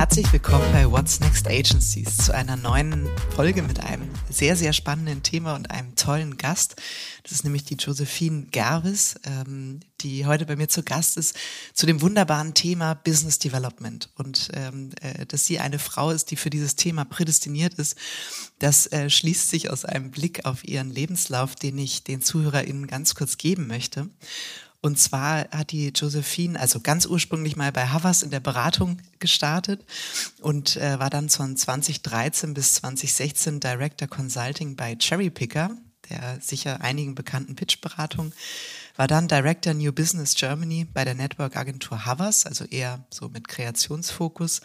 Herzlich willkommen bei What's Next Agencies zu einer neuen Folge mit einem sehr, sehr spannenden Thema und einem tollen Gast. Das ist nämlich die Josephine Gervis, ähm, die heute bei mir zu Gast ist, zu dem wunderbaren Thema Business Development. Und ähm, äh, dass sie eine Frau ist, die für dieses Thema prädestiniert ist, das äh, schließt sich aus einem Blick auf ihren Lebenslauf, den ich den ZuhörerInnen ganz kurz geben möchte. Und zwar hat die Josephine, also ganz ursprünglich mal bei Havas in der Beratung gestartet und äh, war dann von 2013 bis 2016 Director Consulting bei Cherry Picker, der sicher einigen bekannten Pitch-Beratung, war dann Director New Business Germany bei der Network Agentur Havas, also eher so mit Kreationsfokus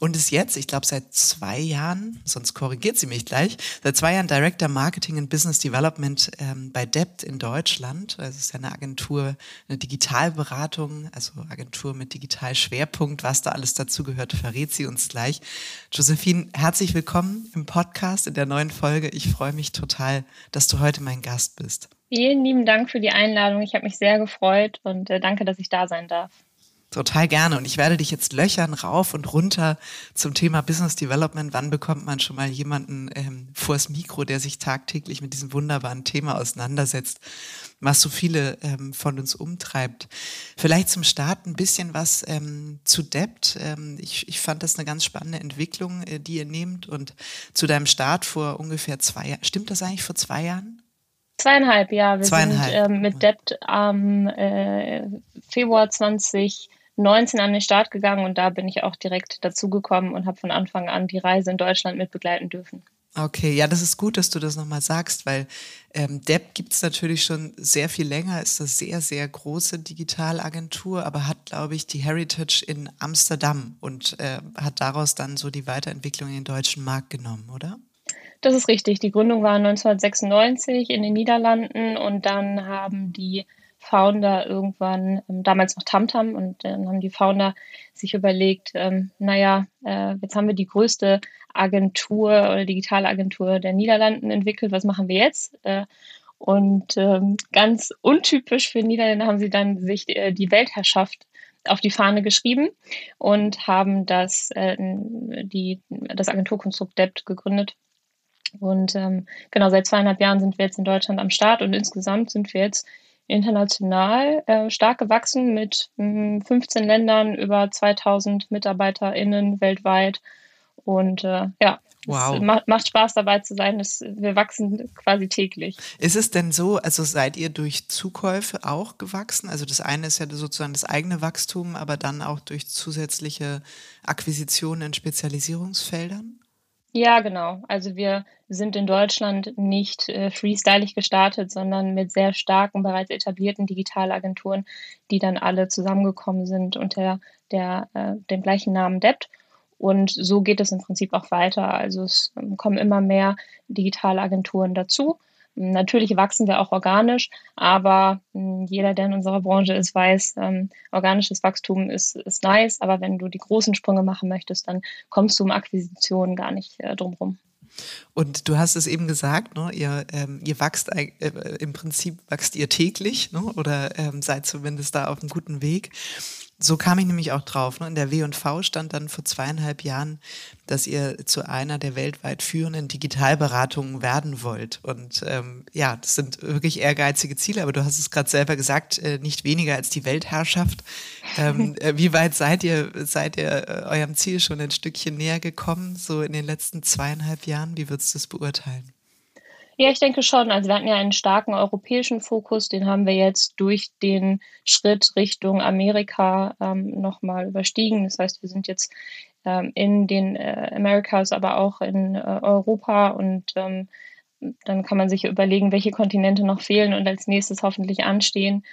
und ist jetzt, ich glaube, seit zwei Jahren, sonst korrigiert sie mich gleich, seit zwei Jahren Director Marketing and Business Development ähm, bei Debt in Deutschland. Also es ist ja eine Agentur, eine Digitalberatung, also Agentur mit Digitalschwerpunkt. Was da alles dazu gehört, verrät sie uns gleich. Josephine, herzlich willkommen im Podcast in der neuen Folge. Ich freue mich total, dass du heute mein Gast bist. Vielen lieben Dank für die Einladung. Ich habe mich sehr gefreut und äh, danke, dass ich da sein darf. Total gerne. Und ich werde dich jetzt löchern rauf und runter zum Thema Business Development. Wann bekommt man schon mal jemanden ähm, vors Mikro, der sich tagtäglich mit diesem wunderbaren Thema auseinandersetzt, was so viele ähm, von uns umtreibt? Vielleicht zum Start ein bisschen was ähm, zu Debt. Ähm, ich, ich fand das eine ganz spannende Entwicklung, äh, die ihr nehmt. Und zu deinem Start vor ungefähr zwei Jahren. Stimmt das eigentlich vor zwei Jahren? Zweieinhalb, ja. Wir Zweieinhalb. sind ähm, mit Debt am äh, Februar 20 19 an den Start gegangen und da bin ich auch direkt dazugekommen und habe von Anfang an die Reise in Deutschland mit begleiten dürfen. Okay, ja, das ist gut, dass du das nochmal sagst, weil ähm, Depp gibt es natürlich schon sehr viel länger, ist eine sehr, sehr große Digitalagentur, aber hat, glaube ich, die Heritage in Amsterdam und äh, hat daraus dann so die Weiterentwicklung in den deutschen Markt genommen, oder? Das ist richtig. Die Gründung war 1996 in den Niederlanden und dann haben die Founder irgendwann, ähm, damals noch Tamtam, und dann haben die Founder sich überlegt, ähm, naja, äh, jetzt haben wir die größte Agentur oder digitale Agentur der Niederlanden entwickelt, was machen wir jetzt? Äh, und ähm, ganz untypisch für Niederländer haben sie dann sich äh, die Weltherrschaft auf die Fahne geschrieben und haben das, äh, die, das Agenturkonstrukt Debt gegründet. Und ähm, genau seit zweieinhalb Jahren sind wir jetzt in Deutschland am Start und insgesamt sind wir jetzt international äh, stark gewachsen mit mh, 15 Ländern, über 2000 MitarbeiterInnen weltweit. Und äh, ja, Wow. Macht, macht Spaß dabei zu sein. Es, wir wachsen quasi täglich. Ist es denn so, also seid ihr durch Zukäufe auch gewachsen? Also das eine ist ja sozusagen das eigene Wachstum, aber dann auch durch zusätzliche Akquisitionen in Spezialisierungsfeldern? Ja, genau. Also wir sind in Deutschland nicht äh, freestylig gestartet, sondern mit sehr starken, bereits etablierten Digitalagenturen, die dann alle zusammengekommen sind unter der, äh, dem gleichen Namen Debt. Und so geht es im Prinzip auch weiter. Also es ähm, kommen immer mehr Digitalagenturen dazu. Natürlich wachsen wir auch organisch, aber hm, jeder, der in unserer Branche ist, weiß, ähm, organisches Wachstum ist, ist nice, aber wenn du die großen Sprünge machen möchtest, dann kommst du um Akquisitionen gar nicht äh, drum rum. Und du hast es eben gesagt, ne, ihr, ähm, ihr wachst äh, im Prinzip wachst ihr täglich ne, oder ähm, seid zumindest da auf einem guten Weg. So kam ich nämlich auch drauf. Ne? In der W&V stand dann vor zweieinhalb Jahren, dass ihr zu einer der weltweit führenden Digitalberatungen werden wollt. Und ähm, ja, das sind wirklich ehrgeizige Ziele, aber du hast es gerade selber gesagt, äh, nicht weniger als die Weltherrschaft. Ähm, äh, wie weit seid ihr, seid ihr äh, eurem Ziel schon ein Stückchen näher gekommen, so in den letzten zweieinhalb Jahren? Wie würdest du es beurteilen? Ja, ich denke schon. Also wir hatten ja einen starken europäischen Fokus, den haben wir jetzt durch den Schritt Richtung Amerika ähm, nochmal überstiegen. Das heißt, wir sind jetzt ähm, in den äh, Americas, aber auch in äh, Europa und ähm, dann kann man sich überlegen, welche Kontinente noch fehlen und als nächstes hoffentlich anstehen.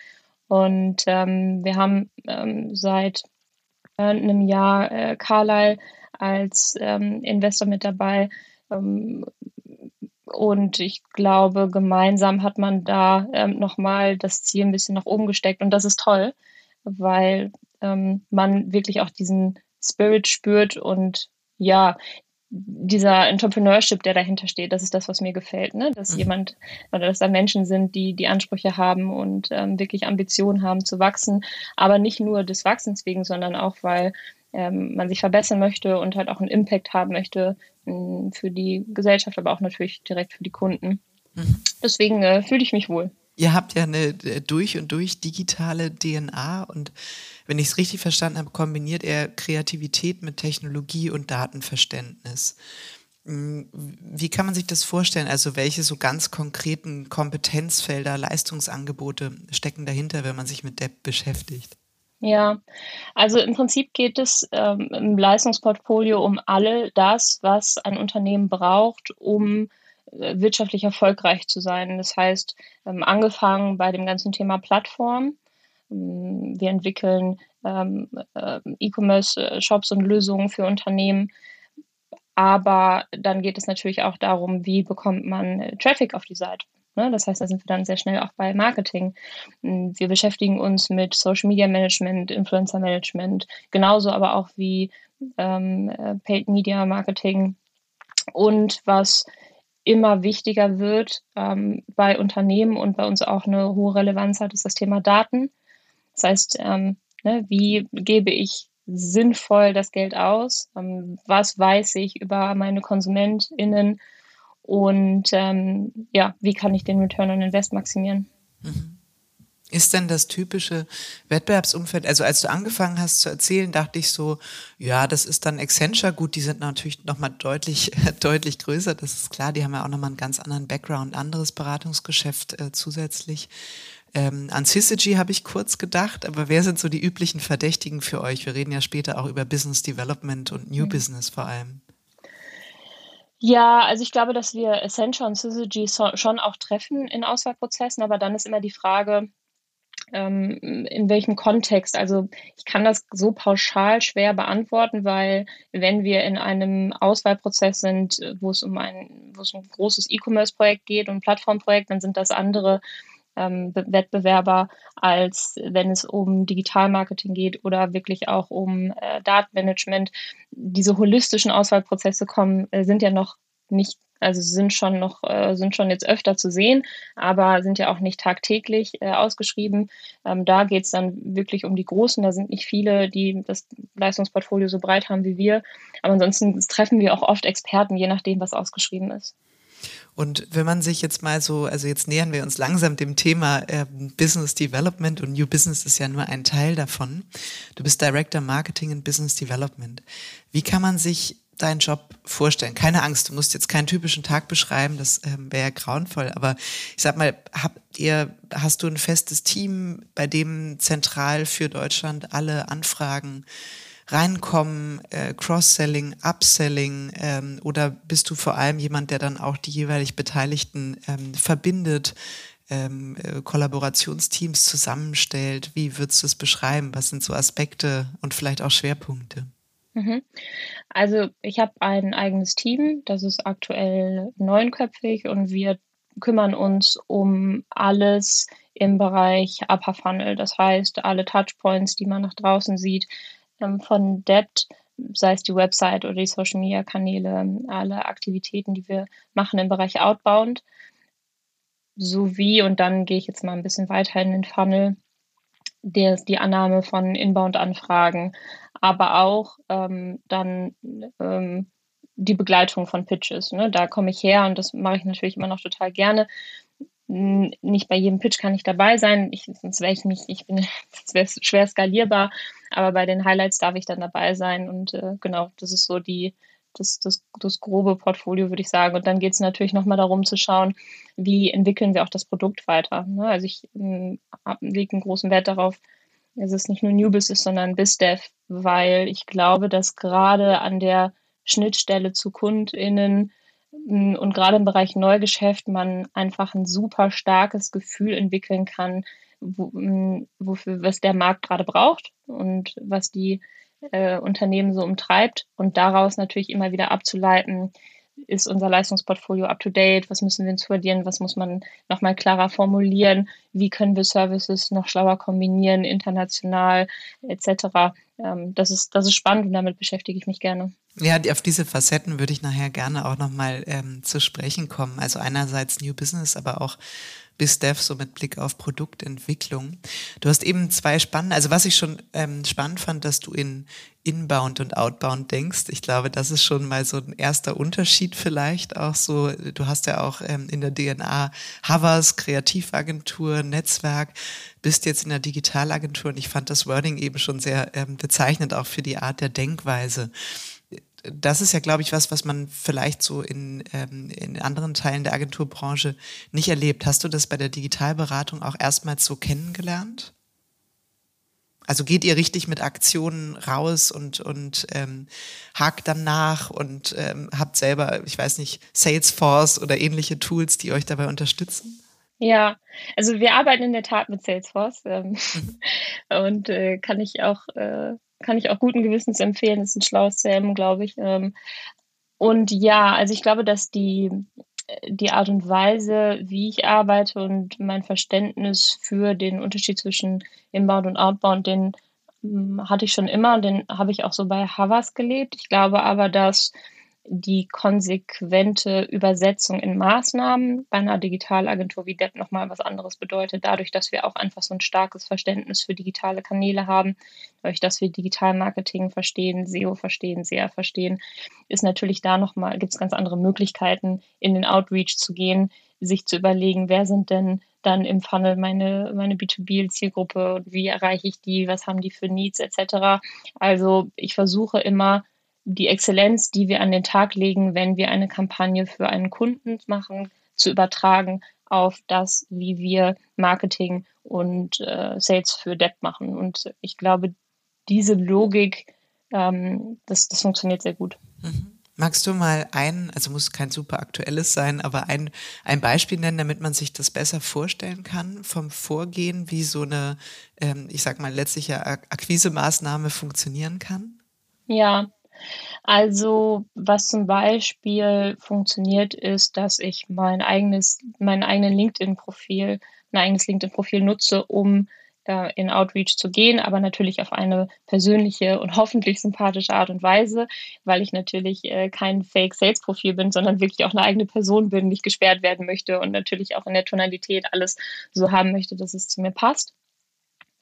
Und ähm, wir haben ähm, seit äh, einem Jahr äh, Carlyle als ähm, Investor mit dabei. Und ich glaube, gemeinsam hat man da ähm, nochmal das Ziel ein bisschen nach oben gesteckt. Und das ist toll, weil ähm, man wirklich auch diesen Spirit spürt. Und ja, dieser Entrepreneurship, der dahinter steht, das ist das, was mir gefällt, ne? Dass mhm. jemand oder dass da Menschen sind, die die Ansprüche haben und ähm, wirklich Ambitionen haben zu wachsen, aber nicht nur des Wachsens wegen, sondern auch, weil ähm, man sich verbessern möchte und halt auch einen Impact haben möchte für die Gesellschaft, aber auch natürlich direkt für die Kunden. Mhm. Deswegen äh, fühle ich mich wohl. Ihr habt ja eine äh, durch und durch digitale DNA und wenn ich es richtig verstanden habe, kombiniert er Kreativität mit Technologie und Datenverständnis. Hm, wie kann man sich das vorstellen? Also welche so ganz konkreten Kompetenzfelder, Leistungsangebote stecken dahinter, wenn man sich mit Depp beschäftigt? Ja, also im Prinzip geht es ähm, im Leistungsportfolio um all das, was ein Unternehmen braucht, um äh, wirtschaftlich erfolgreich zu sein. Das heißt, ähm, angefangen bei dem ganzen Thema Plattform, ähm, wir entwickeln ähm, äh, E-Commerce-Shops und Lösungen für Unternehmen. Aber dann geht es natürlich auch darum, wie bekommt man äh, Traffic auf die Seite. Ne? Das heißt, da sind wir dann sehr schnell auch bei Marketing. Hm, wir beschäftigen uns mit Social Media Management, Influencer Management, genauso aber auch wie ähm, äh, Paid Media Marketing. Und was immer wichtiger wird ähm, bei Unternehmen und bei uns auch eine hohe Relevanz hat, ist das Thema Daten. Das heißt, ähm, ne, wie gebe ich sinnvoll das Geld aus? Ähm, was weiß ich über meine KonsumentInnen? Und ähm, ja, wie kann ich den Return on Invest maximieren? Mhm. Ist denn das typische Wettbewerbsumfeld, also als du angefangen hast zu erzählen, dachte ich so, ja, das ist dann Accenture, gut, die sind natürlich nochmal deutlich, deutlich größer, das ist klar, die haben ja auch nochmal einen ganz anderen Background, anderes Beratungsgeschäft äh, zusätzlich. Ähm, an Syzygy habe ich kurz gedacht, aber wer sind so die üblichen Verdächtigen für euch? Wir reden ja später auch über Business Development und New mhm. Business vor allem. Ja, also ich glaube, dass wir Accenture und Syzygy schon auch treffen in Auswahlprozessen, aber dann ist immer die Frage, ähm, in welchem Kontext. Also ich kann das so pauschal schwer beantworten, weil wenn wir in einem Auswahlprozess sind, wo es um ein, wo es um ein großes E-Commerce-Projekt geht und Plattformprojekt, dann sind das andere ähm, Wettbewerber, als wenn es um Digitalmarketing geht oder wirklich auch um äh, Datenmanagement. Diese holistischen Auswahlprozesse kommen, äh, sind ja noch nicht also sind schon noch, äh, sind schon jetzt öfter zu sehen, aber sind ja auch nicht tagtäglich äh, ausgeschrieben. Ähm, da geht es dann wirklich um die Großen. Da sind nicht viele, die das Leistungsportfolio so breit haben wie wir. Aber ansonsten treffen wir auch oft Experten, je nachdem, was ausgeschrieben ist. Und wenn man sich jetzt mal so, also jetzt nähern wir uns langsam dem Thema äh, Business Development und New Business ist ja nur ein Teil davon. Du bist Director Marketing and Business Development. Wie kann man sich deinen Job vorstellen? Keine Angst, du musst jetzt keinen typischen Tag beschreiben, das ähm, wäre ja grauenvoll. Aber ich sag mal, habt ihr, hast du ein festes Team, bei dem zentral für Deutschland alle Anfragen reinkommen, äh, Cross-Selling, Upselling ähm, oder bist du vor allem jemand, der dann auch die jeweilig Beteiligten ähm, verbindet, ähm, äh, Kollaborationsteams zusammenstellt? Wie würdest du es beschreiben? Was sind so Aspekte und vielleicht auch Schwerpunkte? Mhm. Also ich habe ein eigenes Team, das ist aktuell neunköpfig und wir kümmern uns um alles im Bereich Upper Funnel. Das heißt, alle Touchpoints, die man nach draußen sieht, von Debt, sei es die Website oder die Social Media Kanäle, alle Aktivitäten, die wir machen im Bereich Outbound, sowie, und dann gehe ich jetzt mal ein bisschen weiter in den Funnel, der, die Annahme von Inbound-Anfragen, aber auch ähm, dann ähm, die Begleitung von Pitches. Ne? Da komme ich her und das mache ich natürlich immer noch total gerne nicht bei jedem Pitch kann ich dabei sein, ich, sonst wäre ich nicht, ich bin, wäre schwer skalierbar, aber bei den Highlights darf ich dann dabei sein und äh, genau, das ist so die, das, das, das grobe Portfolio, würde ich sagen. Und dann geht es natürlich nochmal darum zu schauen, wie entwickeln wir auch das Produkt weiter. Ne? Also ich ähm, lege einen großen Wert darauf, dass es nicht nur New Business, sondern BizDev, weil ich glaube, dass gerade an der Schnittstelle zu KundInnen hm, und gerade im Bereich Neugeschäft man einfach ein super starkes Gefühl entwickeln kann, wo, hm, wofür, was der Markt gerade braucht und was die äh, Unternehmen so umtreibt und daraus natürlich immer wieder abzuleiten, ist unser Leistungsportfolio up to date, was müssen wir installieren, was muss man nochmal klarer formulieren, wie können wir Services noch schlauer kombinieren, international etc. Ähm, das, ist, das ist spannend und damit beschäftige ich mich gerne. Ja, auf diese Facetten würde ich nachher gerne auch nochmal ähm, zu sprechen kommen. Also einerseits New Business, aber auch BizDev, so mit Blick auf Produktentwicklung. Du hast eben zwei spannende, also was ich schon ähm, spannend fand, dass du in Inbound und Outbound denkst. Ich glaube, das ist schon mal so ein erster Unterschied vielleicht auch so. Du hast ja auch ähm, in der DNA Havas, Kreativagentur, Netzwerk, bist jetzt in der Digitalagentur und ich fand das Wording eben schon sehr ähm, bezeichnend auch für die Art der Denkweise das ist ja, glaube ich, was, was man vielleicht so in, ähm, in anderen Teilen der Agenturbranche nicht erlebt. Hast du das bei der Digitalberatung auch erstmals so kennengelernt? Also geht ihr richtig mit Aktionen raus und, und ähm, hakt dann nach und ähm, habt selber, ich weiß nicht, Salesforce oder ähnliche Tools, die euch dabei unterstützen? Ja, also wir arbeiten in der Tat mit Salesforce ähm, mhm. und äh, kann ich auch äh, kann ich auch guten Gewissens empfehlen. Das ist ein schlaues CM, glaube ich. Ähm, und ja, also ich glaube, dass die, die Art und Weise, wie ich arbeite und mein Verständnis für den Unterschied zwischen Inbound und Outbound, den hm, hatte ich schon immer und den habe ich auch so bei Havas gelebt. Ich glaube aber, dass die konsequente Übersetzung in Maßnahmen bei einer Digitalagentur wie DEP nochmal was anderes bedeutet, dadurch, dass wir auch einfach so ein starkes Verständnis für digitale Kanäle haben, dadurch, dass wir Digitalmarketing verstehen, SEO verstehen, SEA verstehen, ist natürlich da nochmal, gibt es ganz andere Möglichkeiten, in den Outreach zu gehen, sich zu überlegen, wer sind denn dann im Funnel meine, meine B2B-Zielgruppe und wie erreiche ich die, was haben die für Needs etc. Also ich versuche immer, die Exzellenz, die wir an den Tag legen, wenn wir eine Kampagne für einen Kunden machen, zu übertragen auf das, wie wir Marketing und äh, Sales für Depp machen. Und ich glaube, diese Logik, ähm, das, das funktioniert sehr gut. Mhm. Magst du mal ein, also muss kein super aktuelles sein, aber ein, ein Beispiel nennen, damit man sich das besser vorstellen kann vom Vorgehen, wie so eine, ähm, ich sag mal, letztliche Akquisemaßnahme funktionieren kann? Ja, also, was zum Beispiel funktioniert, ist, dass ich mein eigenes, mein eigenen LinkedIn-Profil, mein eigenes LinkedIn-Profil nutze, um äh, in Outreach zu gehen, aber natürlich auf eine persönliche und hoffentlich sympathische Art und Weise, weil ich natürlich äh, kein Fake-Sales-Profil bin, sondern wirklich auch eine eigene Person bin, nicht gesperrt werden möchte und natürlich auch in der Tonalität alles so haben möchte, dass es zu mir passt.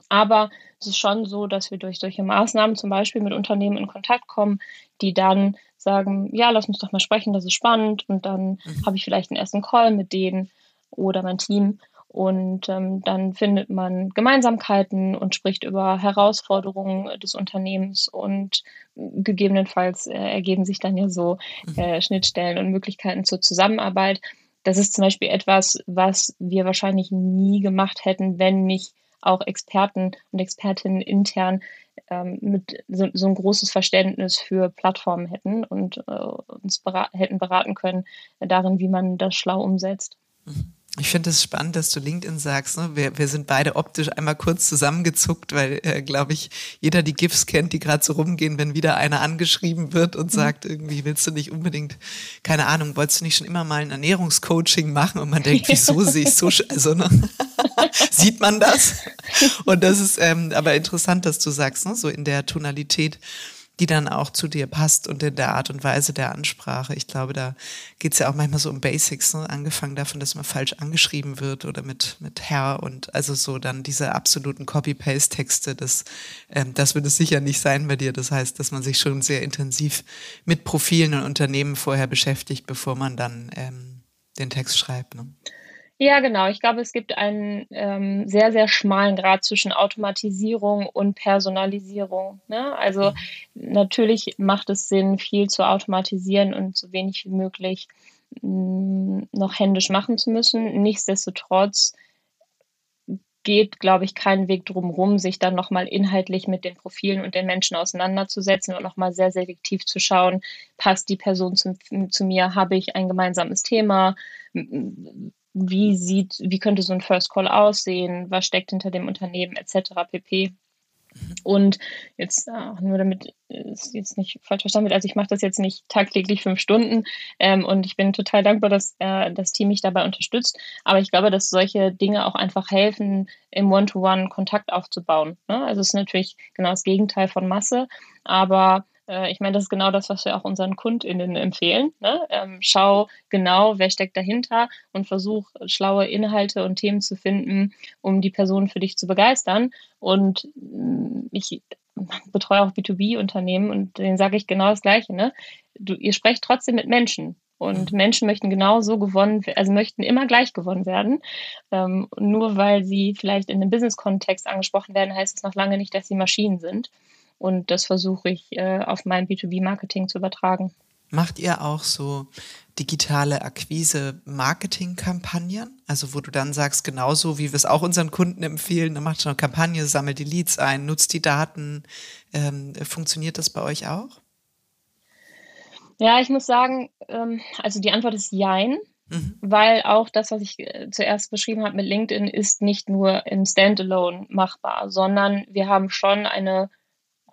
Aber es ist schon so, dass wir durch solche Maßnahmen zum Beispiel mit Unternehmen in Kontakt kommen, die dann sagen, ja, lass uns doch mal sprechen, das ist spannend. Und dann mhm. habe ich vielleicht einen ersten Call mit denen oder mein Team. Und ähm, dann findet man Gemeinsamkeiten und spricht über Herausforderungen des Unternehmens und gegebenenfalls äh, ergeben sich dann ja so mhm. äh, Schnittstellen und Möglichkeiten zur Zusammenarbeit. Das ist zum Beispiel etwas, was wir wahrscheinlich nie gemacht hätten, wenn nicht auch Experten und Expertinnen intern ähm, mit so, so, ein großes Verständnis für Plattformen hätten und äh, uns berat hätten beraten können äh, darin, wie man das schlau umsetzt. Mhm. Ich finde es spannend, dass du LinkedIn sagst. Ne? Wir, wir sind beide optisch einmal kurz zusammengezuckt, weil, äh, glaube ich, jeder die GIFs kennt, die gerade so rumgehen, wenn wieder einer angeschrieben wird und mhm. sagt, irgendwie willst du nicht unbedingt, keine Ahnung, wolltest du nicht schon immer mal ein Ernährungscoaching machen? Und man denkt, wieso sehe ich so, also ne? sieht man das? Und das ist ähm, aber interessant, dass du sagst, ne? so in der Tonalität die dann auch zu dir passt und in der Art und Weise der Ansprache. Ich glaube, da geht es ja auch manchmal so um Basics, ne? angefangen davon, dass man falsch angeschrieben wird oder mit, mit Herr und also so dann diese absoluten Copy-Paste-Texte, das, ähm, das wird es sicher nicht sein bei dir. Das heißt, dass man sich schon sehr intensiv mit Profilen und Unternehmen vorher beschäftigt, bevor man dann ähm, den Text schreibt. Ne? Ja, genau. Ich glaube, es gibt einen ähm, sehr, sehr schmalen Grad zwischen Automatisierung und Personalisierung. Ne? Also mhm. natürlich macht es Sinn, viel zu automatisieren und so wenig wie möglich mh, mm, noch händisch machen zu müssen. Nichtsdestotrotz geht, glaube ich, kein Weg drumherum, sich dann nochmal inhaltlich mit den Profilen und den Menschen auseinanderzusetzen und nochmal sehr selektiv zu schauen, passt die Person zu, zu mir, habe ich ein gemeinsames Thema, wie sieht, wie könnte so ein First Call aussehen, was steckt hinter dem Unternehmen etc. pp. Und jetzt äh, nur damit es jetzt nicht falsch verstanden wird, also ich mache das jetzt nicht tagtäglich fünf Stunden ähm, und ich bin total dankbar, dass äh, das Team mich dabei unterstützt. Aber ich glaube, dass solche Dinge auch einfach helfen, im One-to-One Kontakt aufzubauen. Ne? Also es ist natürlich genau das Gegenteil von Masse, aber Äh, ich meine, das ist genau das, was wir auch unseren KundInnen empfehlen. Ne? Ähm, schau genau, wer steckt dahinter und versuch schlaue Inhalte und Themen zu finden, um die Person für dich zu begeistern. Und mm, ich betreue auch B2B-Unternehmen und denen sage ich genau das Gleiche. Ne? Du, ihr sprecht trotzdem mit Menschen. Und mhm. Menschen möchten genauso gewonnen, also möchten immer gleich gewonnen werden. Ähm, nur weil sie vielleicht in einem Business-Kontext angesprochen werden, heißt es noch lange nicht, dass sie Maschinen sind. Und das versuche ich äh, auf mein B2B-Marketing zu übertragen. Macht ihr auch so digitale Akquise-Marketing-Kampagnen? Also wo du dann sagst, genauso wie wir es auch unseren Kunden empfehlen, dann macht schon eine Kampagne, sammelt die Leads ein, nutzt die Daten. Ähm, funktioniert das bei euch auch? Ja, ich muss sagen, ähm, also die Antwort ist Jein. Mhm. Weil auch das, was ich äh, zuerst beschrieben habe mit LinkedIn, ist nicht nur im Standalone machbar, sondern wir haben schon eine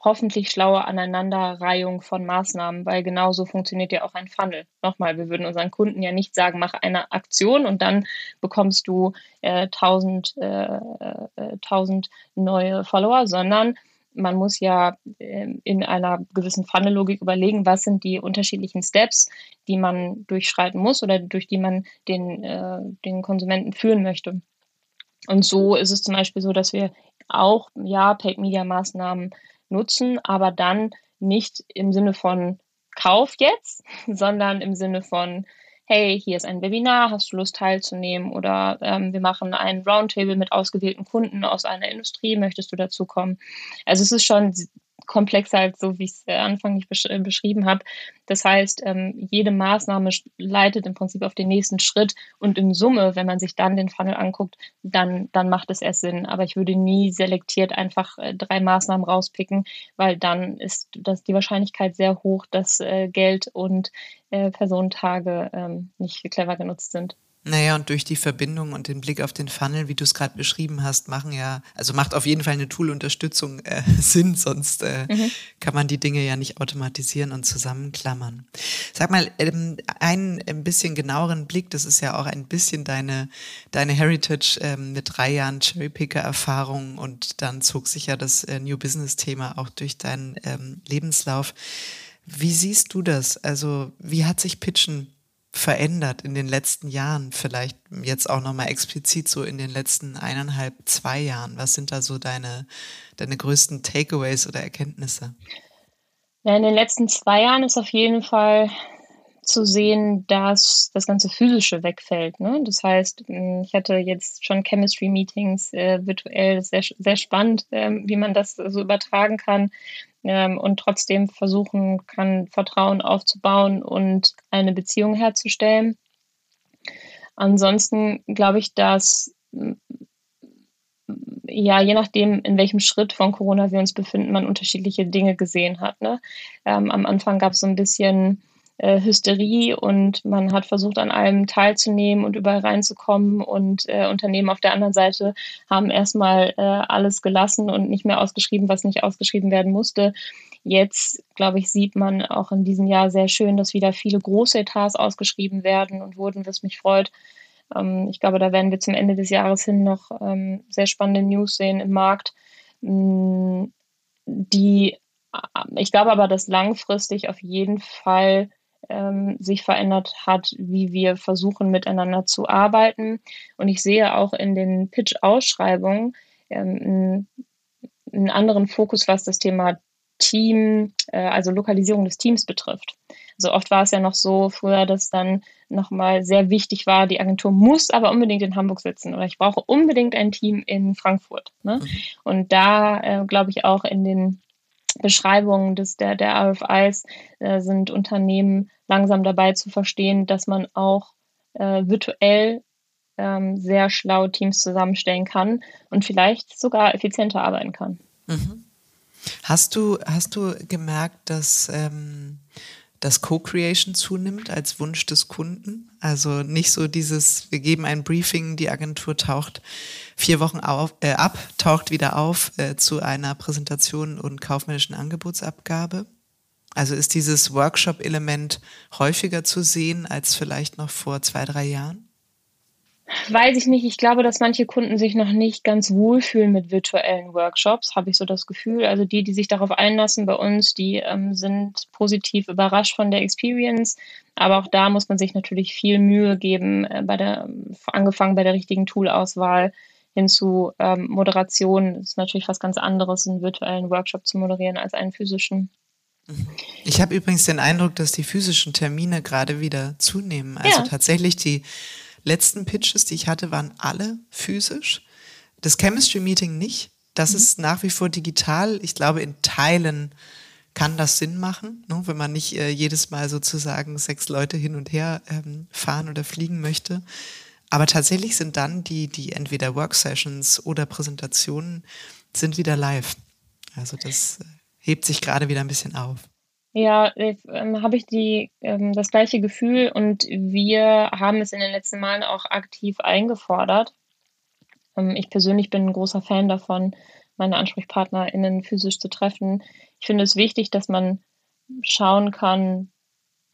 hoffentlich schlaue Aneinanderreihung von Maßnahmen, weil genauso funktioniert ja auch ein Funnel. Nochmal, wir würden unseren Kunden ja nicht sagen, mach eine Aktion und dann bekommst du äh, tausend äh, äh, tausend neue Follower, sondern man muss ja ähm, in einer gewissen Funnel-Logik überlegen, was sind die unterschiedlichen Steps, die man durchschreiten muss oder durch die man den, äh, den Konsumenten führen möchte. Und so ist es zum Beispiel so, dass wir auch ja Paid-Media-Maßnahmen nutzen, aber dann nicht im Sinne von Kauf jetzt, sondern im Sinne von hey, hier ist ein Webinar, hast du Lust teilzunehmen? Oder ähm, wir machen ein Roundtable mit ausgewählten Kunden aus einer Industrie, möchtest du dazu kommen? Also es ist schon komplexer als so, wie ich es äh, anfänglich besch äh, beschrieben habe. Das heißt, ähm, jede Maßnahme leitet im Prinzip auf den nächsten Schritt und in Summe, wenn man sich dann den Funnel anguckt, dann, dann macht es erst Sinn. Aber ich würde nie selektiert einfach äh, drei Maßnahmen rauspicken, weil dann ist das die Wahrscheinlichkeit sehr hoch, dass äh, Geld und äh, Personentage ähm, nicht clever genutzt sind. Naja, und durch die Verbindung und den Blick auf den Funnel, wie du es gerade beschrieben hast, machen ja, also macht auf jeden Fall eine Tool-Unterstützung äh, Sinn, sonst äh, mhm. kann man die Dinge ja nicht automatisieren und zusammenklammern. Sag mal, ähm, einen ein bisschen genaueren Blick, das ist ja auch ein bisschen deine, deine Heritage ähm, mit drei Jahren Cherrypicker-Erfahrung und dann zog sich ja das äh, New Business-Thema auch durch deinen ähm, Lebenslauf. Wie siehst du das? Also, wie hat sich Pitchen verändert in den letzten Jahren? Vielleicht jetzt auch nochmal explizit so in den letzten eineinhalb, zwei Jahren. Was sind da so deine, deine größten Takeaways oder Erkenntnisse? Ja, in den letzten zwei Jahren ist auf jeden Fall zu sehen, dass das ganze Physische wegfällt. Ne? Das heißt, ich hatte jetzt schon Chemistry-Meetings äh, virtuell, sehr, sehr spannend, äh, wie man das so übertragen kann ähm, und trotzdem versuchen kann, Vertrauen aufzubauen und eine Beziehung herzustellen. Ansonsten glaube ich, dass ja, je nachdem, in welchem Schritt von Corona wir uns befinden, man unterschiedliche Dinge gesehen hat. Ne? Ähm, am Anfang gab es so ein bisschen äh, Hysterie und man hat versucht, an allem teilzunehmen und überall reinzukommen. Und äh, Unternehmen auf der anderen Seite haben erstmal äh, alles gelassen und nicht mehr ausgeschrieben, was nicht ausgeschrieben werden musste. Jetzt, glaube ich, sieht man auch in diesem Jahr sehr schön, dass wieder viele große Etats ausgeschrieben werden und wurden, was mich freut. Ähm, ich glaube, da werden wir zum Ende des Jahres hin noch ähm, sehr spannende News sehen im Markt, mh, mm, die ich glaube aber, dass langfristig auf jeden Fall ähm, sich verändert hat, wie wir versuchen, miteinander zu arbeiten. Und ich sehe auch in den Pitch-Ausschreibungen ähm, einen anderen Fokus, was das Thema Team, äh, also Lokalisierung des Teams betrifft. Also oft war es ja noch so früher, dass dann nochmal sehr wichtig war, die Agentur muss aber unbedingt in Hamburg sitzen oder ich brauche unbedingt ein Team in Frankfurt. Ne? Mhm. Und da äh, glaube ich auch in den Beschreibungen des, der, der RFIs äh, sind Unternehmen langsam dabei zu verstehen, dass man auch äh, virtuell ähm, sehr schlau Teams zusammenstellen kann und vielleicht sogar effizienter arbeiten kann. Mhm. Hast du, hast du gemerkt, dass ähm, dass Co-Creation zunimmt als Wunsch des Kunden. Also nicht so dieses, wir geben ein Briefing, die Agentur taucht vier Wochen auf, äh, ab, taucht wieder auf äh, zu einer Präsentation und kaufmännischen Angebotsabgabe. Also ist dieses Workshop-Element häufiger zu sehen als vielleicht noch vor zwei, drei Jahren? Weiß ich nicht. Ich glaube, dass manche Kunden sich noch nicht ganz wohlfühlen mit virtuellen Workshops, habe ich so das Gefühl. Also die, die sich darauf einlassen bei uns, die ähm, sind positiv überrascht von der Experience. Aber auch da muss man sich natürlich viel Mühe geben, äh, bei der, angefangen bei der richtigen Toolauswahl hin zu ähm, Moderation. Das ist natürlich was ganz anderes, einen virtuellen Workshop zu moderieren als einen physischen. Ich habe übrigens den Eindruck, dass die physischen Termine gerade wieder zunehmen. Also ja. tatsächlich die letzten Pitches, die ich hatte, waren alle physisch. Das Chemistry Meeting nicht. Das mhm. ist nach wie vor digital. Ich glaube, in Teilen kann das Sinn machen, ne, wenn man nicht äh, jedes Mal sozusagen sechs Leute hin und her ähm, fahren oder fliegen möchte. Aber tatsächlich sind dann die, die entweder Worksessions oder Präsentationen sind wieder live. Also das äh, hebt sich gerade wieder ein bisschen auf. Ja, äh, habe ich die, ähm, das gleiche Gefühl und wir haben es in den letzten Malen auch aktiv eingefordert. Ähm, ich persönlich bin ein großer Fan davon, meine AnsprechpartnerInnen physisch zu treffen. Ich finde es wichtig, dass man schauen kann,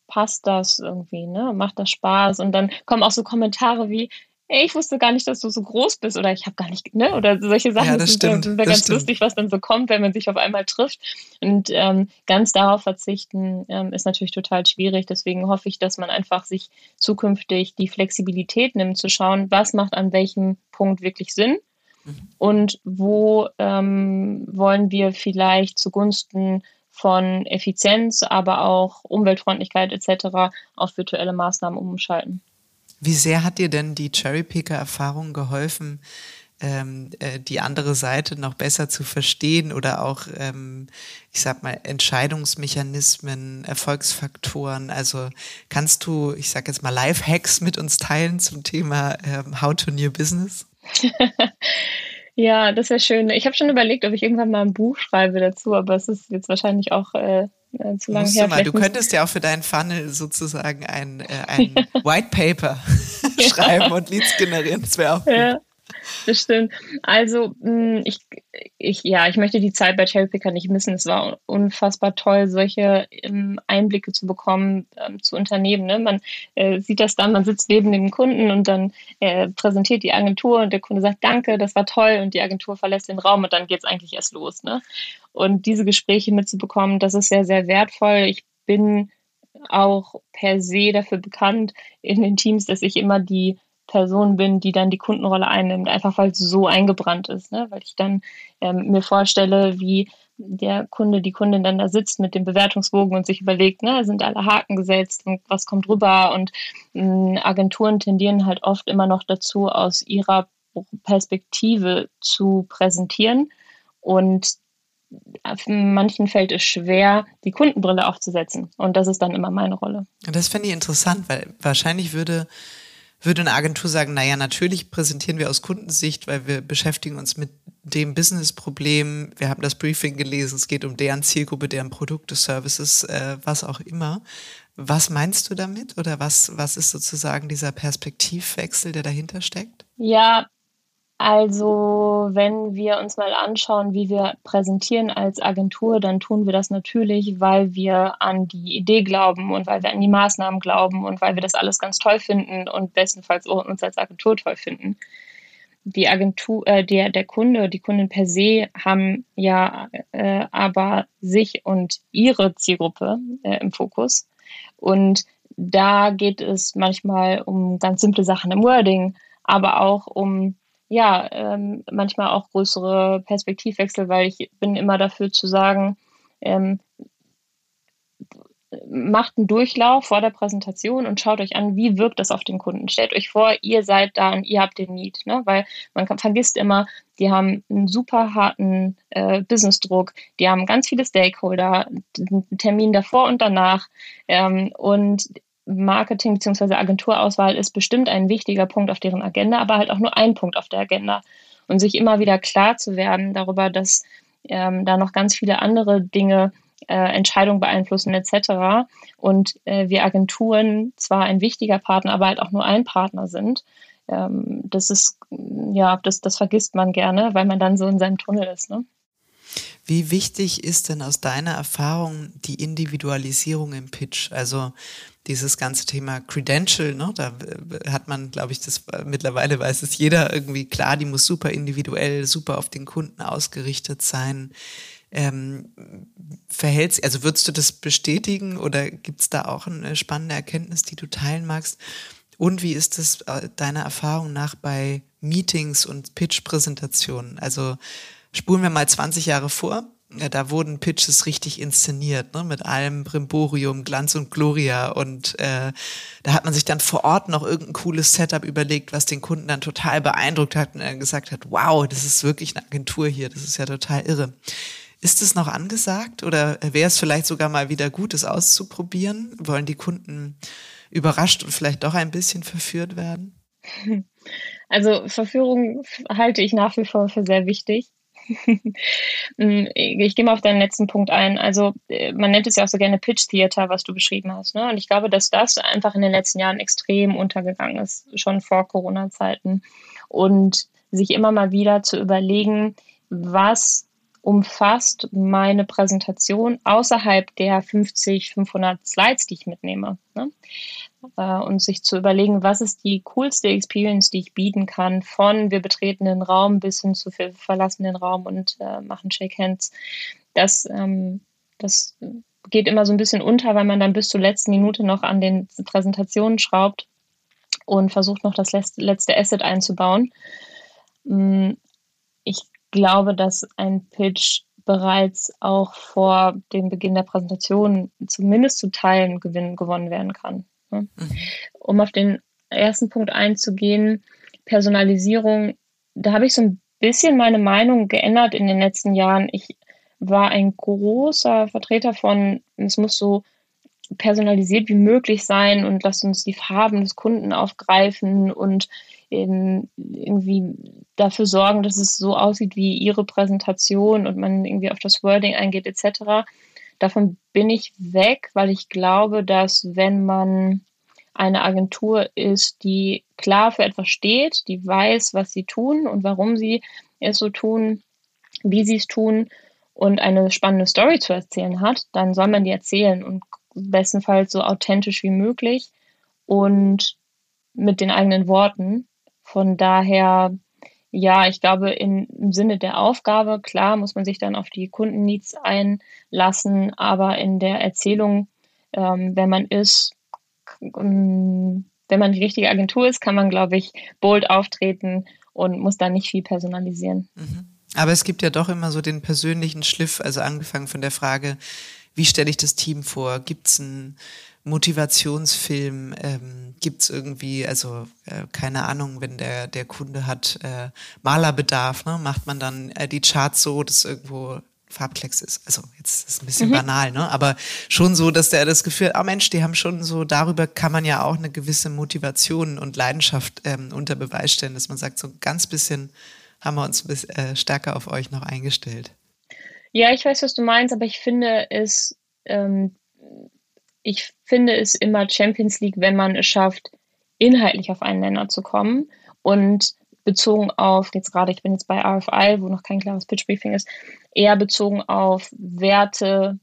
passt das irgendwie, ne? Macht das Spaß? Und dann kommen auch so Kommentare wie, ey, ich wusste gar nicht, dass du so groß bist oder ich habe gar nicht, ne? Oder solche Sachen. Ja, das stimmt. Das ist ja ganz stimmt. lustig, was dann so kommt, wenn man sich auf einmal trifft. Und ähm, ganz darauf verzichten ähm, ist natürlich total schwierig. Deswegen hoffe ich, dass man einfach sich zukünftig die Flexibilität nimmt, zu schauen, was macht an welchem Punkt wirklich Sinn mhm. und wo ähm, wollen wir vielleicht zugunsten von Effizienz, aber auch Umweltfreundlichkeit etc. auf virtuelle Maßnahmen umschalten. Wie sehr hat dir denn die Cherrypicker-Erfahrung geholfen, ähm, äh, die andere Seite noch besser zu verstehen oder auch, ähm, ich sag mal, Entscheidungsmechanismen, Erfolgsfaktoren? Also kannst du, ich sag jetzt mal, Life-Hacks mit uns teilen zum Thema ähm, How to New Business? ja, das wäre schön. Ich habe schon überlegt, ob ich irgendwann mal ein Buch schreibe dazu, aber es ist jetzt wahrscheinlich auch äh, äh, zu lange her. Du, mal, du könntest ja auch für deinen Funnel sozusagen ein, äh, ein White Paper schreiben und Leads generieren. Das wäre auch gut. Ja, das stimmt. Also hm, ich, ich, ja, ich möchte die Zeit bei Cherrypicker nicht missen. Es war unfassbar toll, solche ähm, Einblicke zu bekommen ähm, zu Unternehmen. Ne? Man äh, sieht das dann, man sitzt neben dem Kunden und dann äh, präsentiert die Agentur und der Kunde sagt, danke, das war toll und die Agentur verlässt den Raum und dann geht es eigentlich erst los. Ne? Und diese Gespräche mitzubekommen, das ist sehr, sehr wertvoll. Ich bin auch per se dafür bekannt in den Teams, dass ich immer die Person bin, die dann die Kundenrolle einnimmt, einfach weil es so eingebrannt ist, ne? weil ich dann ähm, mir vorstelle, wie der Kunde, die Kundin dann da sitzt mit dem Bewertungsbogen und sich überlegt, ne, sind alle Haken gesetzt und was kommt rüber und äh, Agenturen tendieren halt oft immer noch dazu, aus ihrer Perspektive zu präsentieren und manchen fällt es schwer, die Kundenbrille aufzusetzen. Und das ist dann immer meine Rolle. Das finde ich interessant, weil wahrscheinlich würde würde eine Agentur sagen, naja, natürlich präsentieren wir aus Kundensicht, weil wir beschäftigen uns mit dem Businessproblem, wir haben das Briefing gelesen, es geht um deren Zielgruppe, deren Produkte, Services, äh, was auch immer. Was meinst du damit oder was, was ist sozusagen dieser Perspektivwechsel, der dahinter steckt? Ja, also, wenn wir uns mal anschauen, wie wir präsentieren als Agentur, dann tun wir das natürlich, weil wir an die Idee glauben und weil wir an die Maßnahmen glauben und weil wir das alles ganz toll finden und bestenfalls auch uns als Agentur toll finden. Die Agentur, äh, der, der Kunde, die Kunden per se haben ja äh, aber sich und ihre Zielgruppe äh, im Fokus. Und da geht es manchmal um ganz simple Sachen im Wording, aber auch um ja, ähm, manchmal auch größere Perspektivwechsel, weil ich bin immer dafür zu sagen, ähm, macht einen Durchlauf vor der Präsentation und schaut euch an, wie wirkt das auf den Kunden. Stellt euch vor, ihr seid da und ihr habt den Need, ne? weil man kann, vergisst immer, die haben einen super harten äh, Businessdruck, die haben ganz viele Stakeholder, einen Termin davor und danach ähm, und Marketing bzw. Agenturauswahl ist bestimmt ein wichtiger Punkt auf deren Agenda, aber halt auch nur ein Punkt auf der Agenda. Und sich immer wieder klar zu werden darüber, dass ähm, da noch ganz viele andere Dinge äh, Entscheidungen beeinflussen etc. Und äh, wir Agenturen zwar ein wichtiger Partner, aber halt auch nur ein Partner sind. Ähm, das ist, ja, das, das vergisst man gerne, weil man dann so in seinem Tunnel ist. Ne? Wie wichtig ist denn aus deiner Erfahrung die Individualisierung im Pitch? Also dieses ganze Thema Credential, ne, da hat man, glaube ich, das mittlerweile weiß es jeder irgendwie klar, die muss super individuell, super auf den Kunden ausgerichtet sein. Ähm, verhältst, also würdest du das bestätigen oder gibt es da auch eine spannende Erkenntnis, die du teilen magst? Und wie ist es äh, deiner Erfahrung nach bei Meetings und Pitch-Präsentationen? Also Spulen wir mal 20 Jahre vor. Ja, da wurden Pitches richtig inszeniert, ne, mit allem Brimborium, Glanz und Gloria. Und äh, da hat man sich dann vor Ort noch irgendein cooles Setup überlegt, was den Kunden dann total beeindruckt hat und er gesagt hat, wow, das ist wirklich eine Agentur hier, das ist ja total irre. Ist es noch angesagt oder wäre es vielleicht sogar mal wieder gut, es auszuprobieren? Wollen die Kunden überrascht und vielleicht doch ein bisschen verführt werden? Also Verführung halte ich nach wie vor für sehr wichtig. Mm, ich gehe mal auf deinen letzten Punkt ein. Also äh, man nennt es ja auch so gerne Pitch Theater, was du beschrieben hast. Ne? Und ich glaube, dass das einfach in den letzten Jahren extrem untergegangen ist, schon vor Corona-Zeiten. Und sich immer mal wieder zu überlegen, was umfasst meine Präsentation außerhalb der 50, 500 Slides, die ich mitnehme. Ne? Äh, und sich zu überlegen, was ist die coolste Experience, die ich bieten kann, von wir betreten den Raum bis hin zu wir verlassen den Raum und äh, machen Shake Hands. Das, ähm, das geht immer so ein bisschen unter, weil man dann bis zur letzten Minute noch an den Präsentationen schraubt und versucht noch das letzte Asset einzubauen. Mm, ich glaube, dass ein Pitch bereits auch vor dem Beginn der Präsentation zumindest zu Teilen gewinn, gewonnen werden kann. Ne? Mhm. Um auf den ersten Punkt einzugehen, Personalisierung, da habe ich so ein bisschen meine Meinung geändert in den letzten Jahren. Ich war ein großer Vertreter von, es muss so personalisiert wie möglich sein und lasst uns die Farben des Kunden aufgreifen und irgendwie dafür sorgen, dass es so aussieht wie ihre Präsentation und man irgendwie auf das Wording eingeht etc. Davon bin ich weg, weil ich glaube, dass wenn man eine Agentur ist, die klar für etwas steht, die weiß, was sie tun und warum sie es so tun, wie sie es tun und eine spannende Story zu erzählen hat, dann soll man die erzählen und bestenfalls so authentisch wie möglich und mit den eigenen Worten. Von daher ja, ich glaube, in, im Sinne der Aufgabe, klar, muss man sich dann auf die Kundenneeds einlassen, aber in der Erzählung, ähm, wenn man ist, ähm, wenn man die richtige Agentur ist, kann man, glaube ich, bold auftreten und muss da nicht viel personalisieren. Mhm. Aber es gibt ja doch immer so den persönlichen Schliff, also angefangen von der Frage, wie stelle ich das Team vor? Gibt es ein Motivationsfilm ähm, gibt irgendwie, also äh, keine Ahnung, wenn der, der Kunde hat äh, Malerbedarf, ne, macht man dann äh, die Charts so, dass irgendwo Farbklecks ist. Also jetzt ist es ein bisschen mhm. banal, ne? Aber schon so, dass der das Gefühl, ah Mensch, die haben schon so, darüber kann man ja auch eine gewisse Motivation und Leidenschaft ähm, unter Beweis stellen, dass man sagt, so ganz bisschen haben wir uns ein bisschen, äh, stärker auf euch noch eingestellt. Ja, ich weiß, was du meinst, aber ich finde es ähm, ich finde es immer Champions League, wenn man es schafft, inhaltlich auf einen Nenner zu kommen und bezogen auf, jetzt gerade, ich bin jetzt bei RFI, wo noch kein klares Pitch-Briefing ist, eher bezogen auf Werte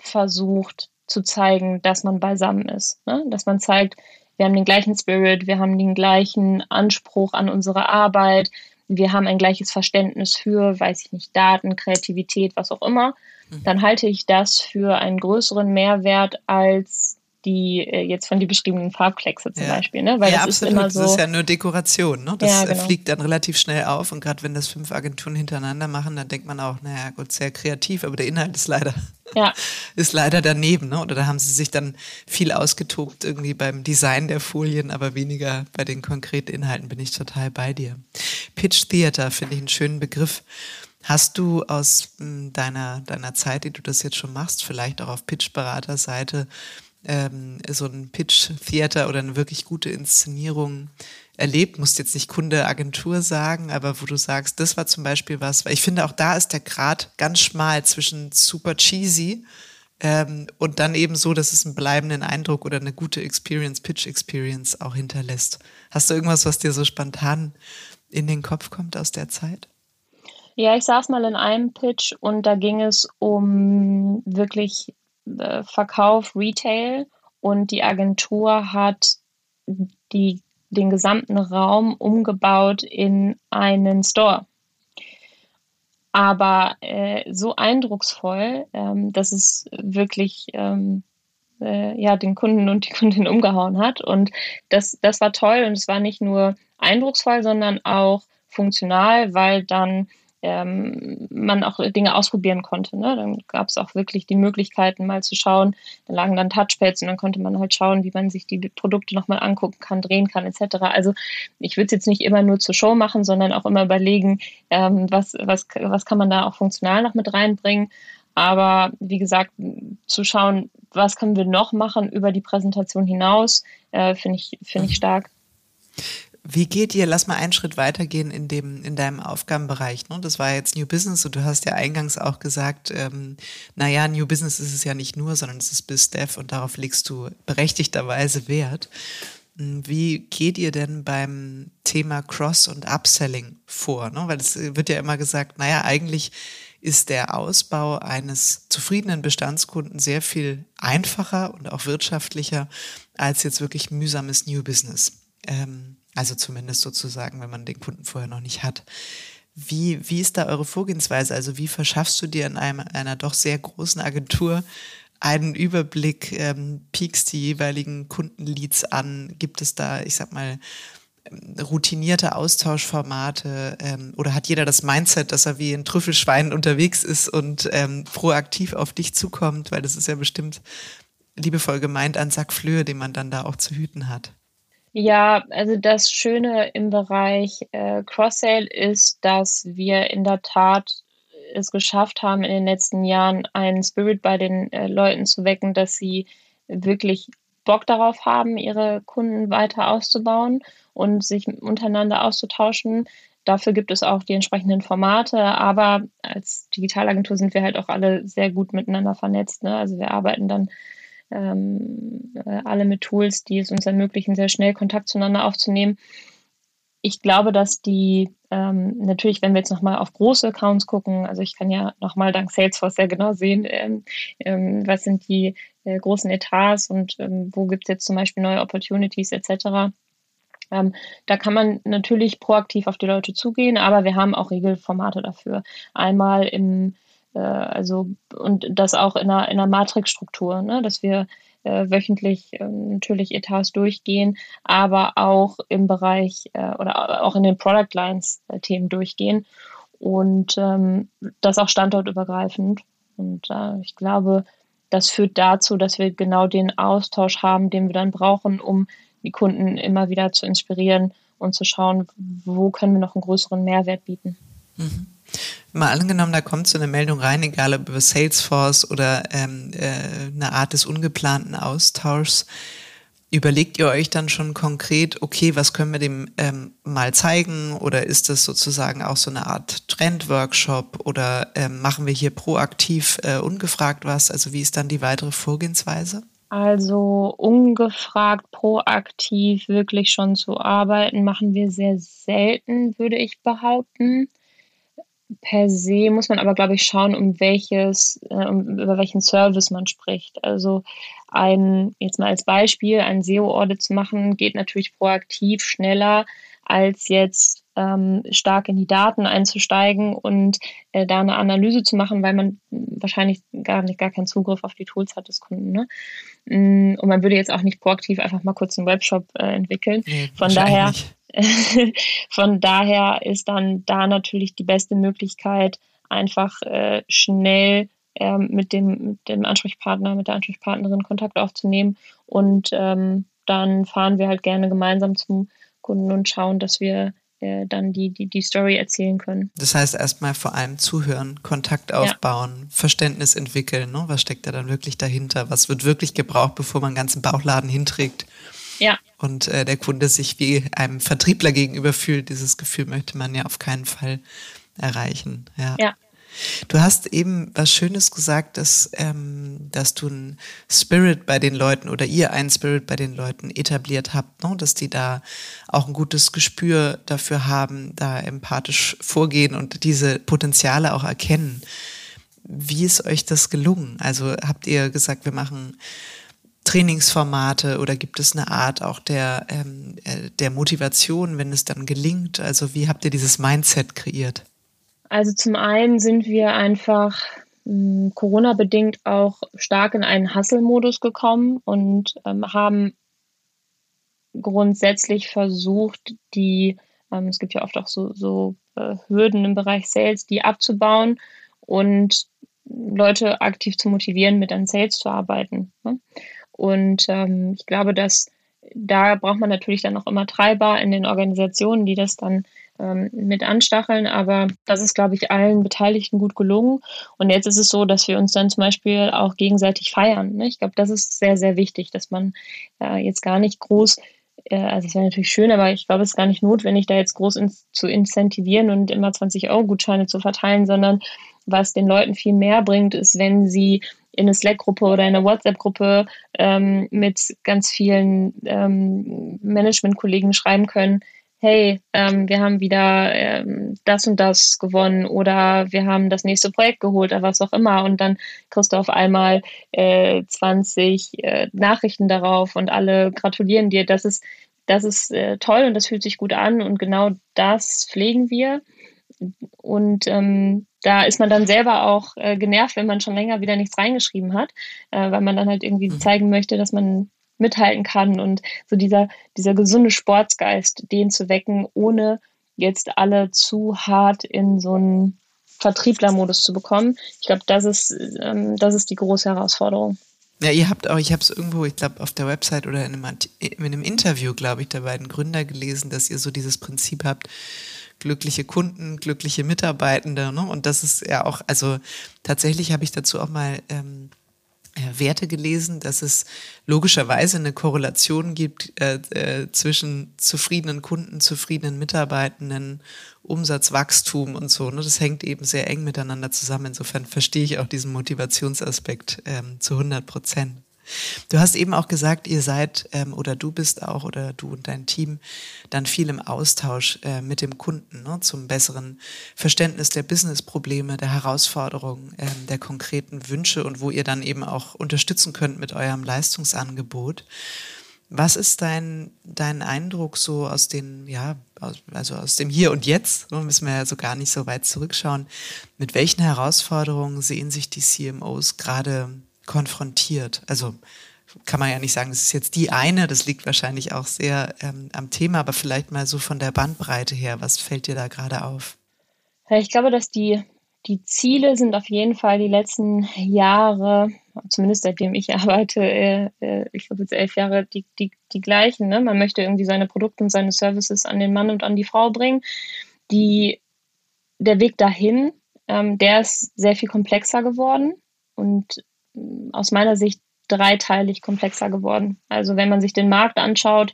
versucht zu zeigen, dass man beisammen ist. Ne? Dass man zeigt, wir haben den gleichen Spirit, wir haben den gleichen Anspruch an unsere Arbeit, wir haben ein gleiches Verständnis für, weiß ich nicht, Daten, Kreativität, was auch immer. Mhm. dann halte ich das für einen größeren Mehrwert als die äh, jetzt von dir beschriebenen Farbkleckse zum ja. Beispiel, ne? Weil ja, das absolut. ist immer so. Das ist ja nur Dekoration, ne? Das ja, genau. fliegt dann relativ schnell auf und gerade wenn das fünf Agenturen hintereinander machen, dann denkt man auch, naja, gut, sehr kreativ, aber der Inhalt ist leider, ja. ist leider daneben, ne? Oder da haben sie sich dann viel ausgetobt irgendwie beim Design der Folien, aber weniger bei den konkreten Inhalten bin ich total bei dir. Pitch Theater finde ich einen schönen Begriff. Hast du aus hm, deiner, deiner Zeit, die du das jetzt schon machst, vielleicht auch auf Pitch-Beraterseite, ähm, so ein Pitch-Theater oder eine wirklich gute Inszenierung erlebt? Musst jetzt nicht Kunde, Agentur sagen, aber wo du sagst, das war zum Beispiel was, weil ich finde, auch da ist der Grad ganz schmal zwischen super cheesy ähm, und dann eben so, dass es einen bleibenden Eindruck oder eine gute Experience, Pitch-Experience auch hinterlässt. Hast du irgendwas, was dir so spontan in den Kopf kommt aus der Zeit? Ja, ich saß mal in einem Pitch und da ging es um wirklich äh, Verkauf, Retail und die Agentur hat die, den gesamten Raum umgebaut in einen Store. Aber äh, so eindrucksvoll, ähm, dass es wirklich ähm, äh, ja, den Kunden und die Kundin umgehauen hat. Und das, das war toll und es war nicht nur eindrucksvoll, sondern auch funktional, weil dann ähm, man auch Dinge ausprobieren konnte. Ne? Dann gab es auch wirklich die Möglichkeiten, mal zu schauen. Da lagen dann Touchpads und dann konnte man halt schauen, wie man sich die Produkte nochmal angucken kann, drehen kann, etc. Also ich würde es jetzt nicht immer nur zur Show machen, sondern auch immer überlegen, ähm, was, was, was kann man da auch funktional noch mit reinbringen. Aber wie gesagt, zu schauen, was können wir noch machen über die Präsentation hinaus, äh, finde ich, finde ich stark. Wie geht ihr, lass mal einen Schritt weitergehen in dem, in deinem Aufgabenbereich. Ne? Das war jetzt New Business und du hast ja eingangs auch gesagt, ähm, naja, New Business ist es ja nicht nur, sondern es ist BizDev und darauf legst du berechtigterweise Wert. Hm, wie geht ihr denn beim Thema Cross- und Upselling vor? Ne? Weil es wird ja immer gesagt, naja, eigentlich ist der Ausbau eines zufriedenen Bestandskunden sehr viel einfacher und auch wirtschaftlicher als jetzt wirklich mühsames New Business. Ähm, also zumindest sozusagen, wenn man den Kunden vorher noch nicht hat. Wie, wie ist da eure Vorgehensweise? Also wie verschaffst du dir in einem, einer doch sehr großen Agentur einen Überblick, ähm, piekst die jeweiligen Kundenleads an? Gibt es da, ich sag mal, routinierte Austauschformate ähm, oder hat jeder das Mindset, dass er wie ein Trüffelschwein unterwegs ist und ähm, proaktiv auf dich zukommt, weil das ist ja bestimmt liebevoll gemeint ein Sack Flöhe, den man dann da auch zu hüten hat. Ja, also das Schöne im Bereich äh, Cross-Sale ist, dass wir in der Tat es geschafft haben, in den letzten Jahren einen Spirit bei den äh, Leuten zu wecken, dass sie wirklich Bock darauf haben, ihre Kunden weiter auszubauen und sich untereinander auszutauschen. Dafür gibt es auch die entsprechenden Formate, aber als Digitalagentur sind wir halt auch alle sehr gut miteinander vernetzt. Ne? Also wir arbeiten dann ähm, äh, alle mit Tools, die es uns ermöglichen, sehr schnell Kontakt zueinander aufzunehmen. Ich glaube, dass die ähm, natürlich, wenn wir jetzt nochmal auf große Accounts gucken, also ich kann ja nochmal dank Salesforce sehr genau sehen, ähm, ähm, was sind die äh, großen Etats und ähm, wo gibt es jetzt zum Beispiel neue Opportunities etc. Ähm, da kann man natürlich proaktiv auf die Leute zugehen, aber wir haben auch Regelformate dafür. Einmal im äh, also und das auch in einer, in einer Matrixstruktur, ne? dass wir äh, wöchentlich äh, natürlich Etats durchgehen, aber auch im Bereich äh, oder auch in den Product Lines äh, Themen durchgehen und ähm, das auch standortübergreifend. Und äh, ich glaube, das führt dazu, dass wir genau den Austausch haben, den wir dann brauchen, um die Kunden immer wieder zu inspirieren und zu schauen, wo können wir noch einen größeren Mehrwert bieten. Mhm. Mal angenommen, da kommt so eine Meldung rein, egal ob über Salesforce oder ähm, äh, eine Art des ungeplanten Austauschs. Überlegt ihr euch dann schon konkret, okay, was können wir dem ähm, mal zeigen? Oder ist das sozusagen auch so eine Art Trendworkshop? Oder ähm, machen wir hier proaktiv äh, ungefragt was? Also wie ist dann die weitere Vorgehensweise? Also ungefragt, proaktiv wirklich schon zu arbeiten, machen wir sehr selten, würde ich behaupten per se muss man aber, glaube ich, schauen, um welches, äh, um, über welchen Service man spricht. Also ein, jetzt mal als Beispiel, ein SEO-Audit zu machen, geht natürlich proaktiv schneller, als jetzt ähm, stark in die Daten einzusteigen und äh, da eine Analyse zu machen, weil man wahrscheinlich gar nicht gar keinen Zugriff auf die Tools hat des Kunden. Ne? Mm, und man würde jetzt auch nicht proaktiv einfach mal kurz einen Webshop äh, entwickeln. Nee, Von daher Von daher ist dann da natürlich die beste Möglichkeit, einfach äh, schnell äh, mit, dem, mit dem Ansprechpartner, mit der Ansprechpartnerin Kontakt aufzunehmen. Und ähm, dann fahren wir halt gerne gemeinsam zum Kunden und schauen, dass wir äh, dann die, die, die Story erzählen können. Das heißt erstmal vor allem zuhören, Kontakt aufbauen, ja. Verständnis entwickeln. Ne? Was steckt da dann wirklich dahinter? Was wird wirklich gebraucht, bevor man einen ganzen Bauchladen hinträgt? Ja. Und äh, der Kunde sich wie einem Vertriebler gegenüber fühlt. Dieses Gefühl möchte man ja auf keinen Fall erreichen. Ja. ja. Du hast eben was Schönes gesagt, dass, ähm, dass du einen Spirit bei den Leuten oder ihr einen Spirit bei den Leuten etabliert habt, ne? dass die da auch ein gutes Gespür dafür haben, da empathisch vorgehen und diese Potenziale auch erkennen. Wie ist euch das gelungen? Also habt ihr gesagt, wir machen Trainingsformate oder gibt es eine Art auch der, ähm, äh, der Motivation, wenn es dann gelingt? Also wie habt ihr dieses Mindset kreiert? Also zum einen sind wir einfach hm, Corona-bedingt auch stark in einen Hustle-Modus gekommen und ähm, haben grundsätzlich versucht, die, ähm, es gibt ja oft auch so, so äh, Hürden im Bereich Sales, die abzubauen und Leute aktiv zu motivieren, mit an Sales zu arbeiten. Ne? Und ähm, ich glaube, dass da braucht man natürlich dann auch immer Treiber in den Organisationen, die das dann ähm, mit anstacheln. Aber das ist, glaube ich, allen Beteiligten gut gelungen. Und jetzt ist es so, dass wir uns dann zum Beispiel auch gegenseitig feiern. Ne? Ich glaube, das ist sehr, sehr wichtig, dass man äh, jetzt gar nicht groß äh, also es wäre natürlich schön, aber ich glaube, es ist gar nicht notwendig, da jetzt groß ins, zu incentivieren und immer 20 Euro Gutscheine zu verteilen, sondern was den Leuten viel mehr bringt, ist, wenn sie in eine Slack-Gruppe oder in eine WhatsApp-Gruppe ähm, mit ganz vielen ähm, Management-Kollegen schreiben können, hey, ähm, wir haben wieder ähm, das und das gewonnen oder wir haben das nächste Projekt geholt oder was auch immer und dann kriegst du auf einmal äh, 20 äh, Nachrichten darauf und alle gratulieren dir. Das ist, das ist äh, toll und das fühlt sich gut an und genau das pflegen wir. Und ähm, da ist man dann selber auch äh, genervt, wenn man schon länger wieder nichts reingeschrieben hat, äh, weil man dann halt irgendwie mhm. zeigen möchte, dass man mithalten kann und so dieser, dieser gesunde Sportsgeist, den zu wecken, ohne jetzt alle zu hart in so einen Vertrieblermodus zu bekommen. Ich glaube, das ist, ähm, das ist die große Herausforderung. Ja, ihr habt auch, ich habe es irgendwo, ich glaube, auf der Website oder in einem, in einem Interview, glaube ich, der beiden Gründer gelesen, dass ihr so dieses Prinzip habt, glückliche Kunden, glückliche Mitarbeitende. Ne? Und das ist ja auch, also tatsächlich habe ich dazu auch mal ähm, äh, Werte gelesen, dass es logischerweise eine Korrelation gibt äh, äh, zwischen zufriedenen Kunden, zufriedenen Mitarbeitenden, Umsatzwachstum und so. Ne? Das hängt eben sehr eng miteinander zusammen. Insofern verstehe ich auch diesen Motivationsaspekt ähm, zu 100 Prozent. Du hast eben auch gesagt, ihr seid ähm, oder du bist auch oder du und dein Team dann viel im Austausch äh, mit dem Kunden ne, zum besseren Verständnis der Businessprobleme, der Herausforderungen, ähm, der konkreten Wünsche und wo ihr dann eben auch unterstützen könnt mit eurem Leistungsangebot. Was ist dein, dein Eindruck so aus den, ja, also aus dem Hier und Jetzt, ne, müssen wir ja so gar nicht so weit zurückschauen. Mit welchen Herausforderungen sehen sich die CMOs gerade konfrontiert. Also kann man ja nicht sagen, es ist jetzt die eine, das liegt wahrscheinlich auch sehr ähm, am Thema, aber vielleicht mal so von der Bandbreite her, was fällt dir da gerade auf? Ich glaube, dass die, die Ziele sind auf jeden Fall die letzten Jahre, zumindest seitdem ich arbeite, äh, äh, ich glaube jetzt elf Jahre, die, die, die gleichen. Ne? Man möchte irgendwie seine Produkte und seine Services an den Mann und an die Frau bringen. Die, der Weg dahin, ähm, der ist sehr viel komplexer geworden und aus meiner Sicht dreiteilig komplexer geworden. Also wenn man sich den Markt anschaut,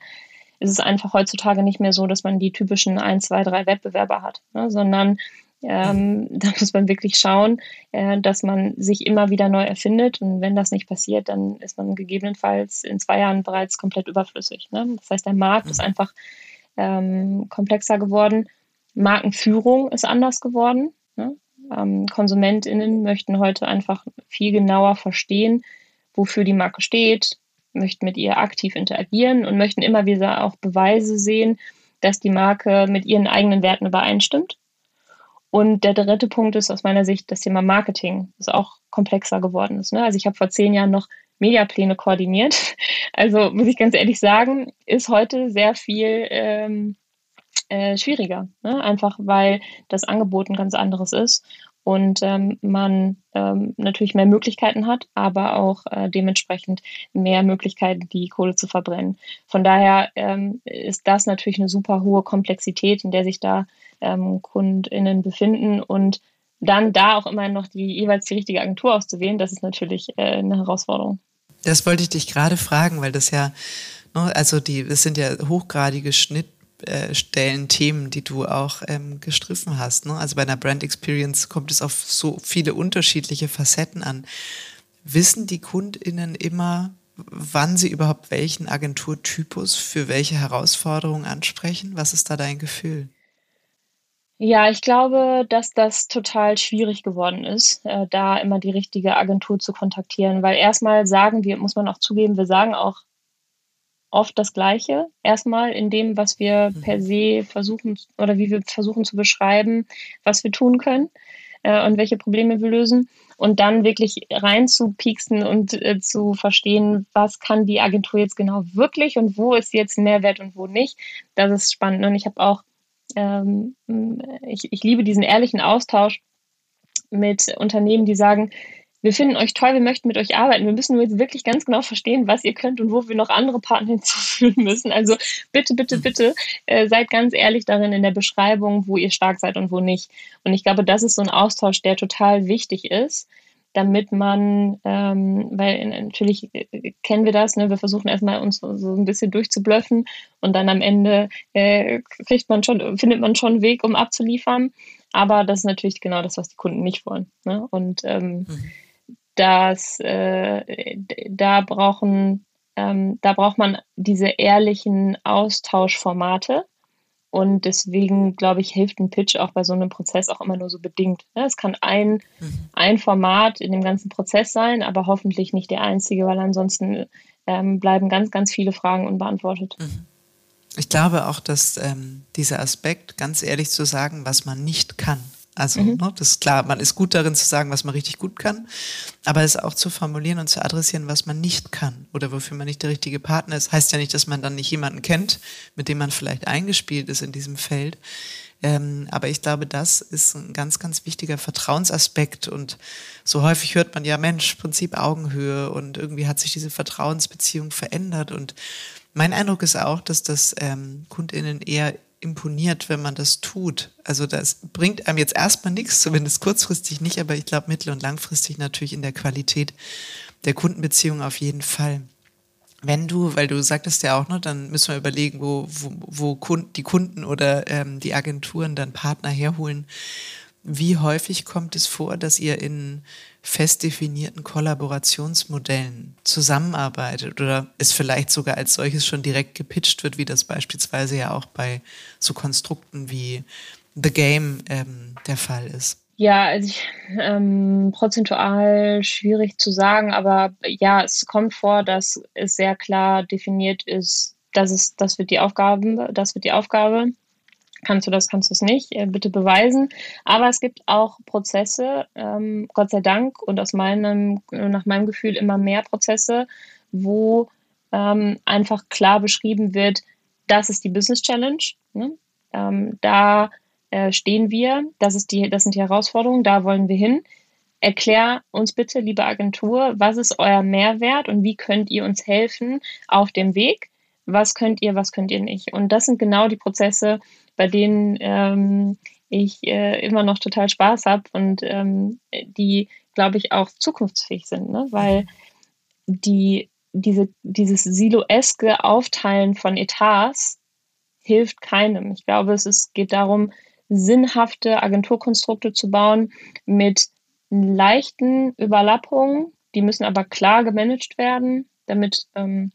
ist es einfach heutzutage nicht mehr so, dass man die typischen ein, zwei, drei Wettbewerber hat, ne, sondern ähm, da muss man wirklich schauen, äh, dass man sich immer wieder neu erfindet. Und wenn das nicht passiert, dann ist man gegebenenfalls in zwei Jahren bereits komplett überflüssig. Ne? Das heißt, der Markt ist mhm. einfach ähm, komplexer geworden. Markenführung ist anders geworden. Ne? Ähm, KonsumentInnen möchten heute einfach viel genauer verstehen, wofür die Marke steht, möchten mit ihr aktiv interagieren und möchten immer wieder auch Beweise sehen, dass die Marke mit ihren eigenen Werten übereinstimmt. Und der dritte Punkt ist aus meiner Sicht das Thema Marketing, das auch komplexer geworden ist. Ne? Also ich habe vor zehn Jahren noch Mediapläne koordiniert. Also muss ich ganz ehrlich sagen, ist heute sehr viel ähm, äh, schwieriger. Ne? Einfach weil das Angebot ein ganz anderes ist und ähm, man ähm, natürlich mehr Möglichkeiten hat, aber auch äh, dementsprechend mehr Möglichkeiten, die Kohle zu verbrennen. Von daher ähm, ist das natürlich eine super hohe Komplexität, in der sich da ähm, KundInnen befinden und dann da auch immer noch die jeweils die richtige Agentur auszuwählen, das ist natürlich äh, eine Herausforderung. Das wollte ich dich gerade fragen, weil das ja, ne, also die, es sind ja hochgradige Schnitt, Schnittstellen, Themen, die du auch ähm, gestriffen hast. Ne? Also bei einer Brand Experience kommt es auf so viele unterschiedliche Facetten an. Wissen die KundInnen immer, wann sie überhaupt welchen Agenturtypus für welche Herausforderungen ansprechen? Was ist da dein Gefühl? Ja, ich glaube, dass das total schwierig geworden ist, äh, da immer die richtige Agentur zu kontaktieren, weil erstmal sagen wir, muss man auch zugeben, wir sagen auch oft das Gleiche. Erstmal in dem, was wir mhm. per se versuchen oder wie wir versuchen zu beschreiben, was wir tun können äh, und welche Probleme wir lösen. Und dann wirklich rein zu pieksen und äh, zu verstehen, was kann die Agentur jetzt genau wirklich und wo ist jetzt Mehrwert und wo nicht. Das ist spannend. Und ich habe auch, ähm, ich, ich liebe diesen ehrlichen Austausch mit Unternehmen, die sagen, wir finden euch toll, wir möchten mit euch arbeiten. Wir müssen nur jetzt wirklich ganz genau verstehen, was ihr könnt und wo wir noch andere Partner hinzufügen müssen. Also bitte, bitte, bitte äh, seid ganz ehrlich darin in der Beschreibung, wo ihr stark seid und wo nicht. Und ich glaube, das ist so ein Austausch, der total wichtig ist damit man, ähm, weil natürlich äh, kennen wir das, ne? wir versuchen erstmal uns so, so ein bisschen durchzublöffen und dann am Ende äh, kriegt man schon, findet man schon einen Weg, um abzuliefern. Aber das ist natürlich genau das, was die Kunden nicht wollen. Ne? Und ähm, mhm dass äh, da brauchen, ähm, da braucht man diese ehrlichen Austauschformate. Und deswegen, glaube ich, hilft ein Pitch auch bei so einem Prozess auch immer nur so bedingt. Ne? Es kann ein, mhm. ein Format in dem ganzen Prozess sein, aber hoffentlich nicht der einzige, weil ansonsten ähm, bleiben ganz, ganz viele Fragen unbeantwortet. Mhm. Ich glaube auch, dass ähm, dieser Aspekt, ganz ehrlich zu sagen, was man nicht kann, also, mhm. ne, das ist klar, man ist gut darin zu sagen, was man richtig gut kann, aber es auch zu formulieren und zu adressieren, was man nicht kann oder wofür man nicht der richtige Partner ist, heißt ja nicht, dass man dann nicht jemanden kennt, mit dem man vielleicht eingespielt ist in diesem Feld. Ähm, aber ich glaube, das ist ein ganz, ganz wichtiger Vertrauensaspekt. Und so häufig hört man ja, Mensch, Prinzip Augenhöhe und irgendwie hat sich diese Vertrauensbeziehung verändert. Und mein Eindruck ist auch, dass das ähm, KundInnen eher imponiert, wenn man das tut. Also das bringt einem jetzt erstmal nichts, zumindest kurzfristig nicht, aber ich glaube mittel- und langfristig natürlich in der Qualität der Kundenbeziehung auf jeden Fall. Wenn du, weil du sagtest ja auch, ne, dann müssen wir überlegen, wo, wo, wo Kunden, die Kunden oder ähm, die Agenturen dann Partner herholen. Wie häufig kommt es vor, dass ihr in fest definierten Kollaborationsmodellen zusammenarbeitet oder es vielleicht sogar als solches schon direkt gepitcht wird, wie das beispielsweise ja auch bei so Konstrukten wie The Game ähm, der Fall ist? Ja, also ich, ähm, prozentual schwierig zu sagen, aber ja, es kommt vor, dass es sehr klar definiert ist, dass es, das wird die Aufgabe, das wird die Aufgabe kannst du das, kannst du es nicht, äh, bitte beweisen. Aber es gibt auch Prozesse, ähm, Gott sei Dank, und aus meinem, nach meinem Gefühl immer mehr Prozesse, wo ähm, einfach klar beschrieben wird, das ist die Business Challenge. Ne? Ähm, da äh, stehen wir, das, ist die, das sind die Herausforderungen, da wollen wir hin. Erklär uns bitte, liebe Agentur, was ist euer Mehrwert und wie könnt ihr uns helfen auf dem Weg? Was könnt ihr, was könnt ihr nicht? Und das sind genau die Prozesse, bei denen ähm, ich äh, immer noch total Spaß habe und ähm, die, glaube ich, auch zukunftsfähig sind, ne? weil die, diese, dieses siloeske Aufteilen von Etats hilft keinem. Ich glaube, es ist, geht darum, sinnhafte Agenturkonstrukte zu bauen mit leichten Überlappungen. Die müssen aber klar gemanagt werden, damit ähm,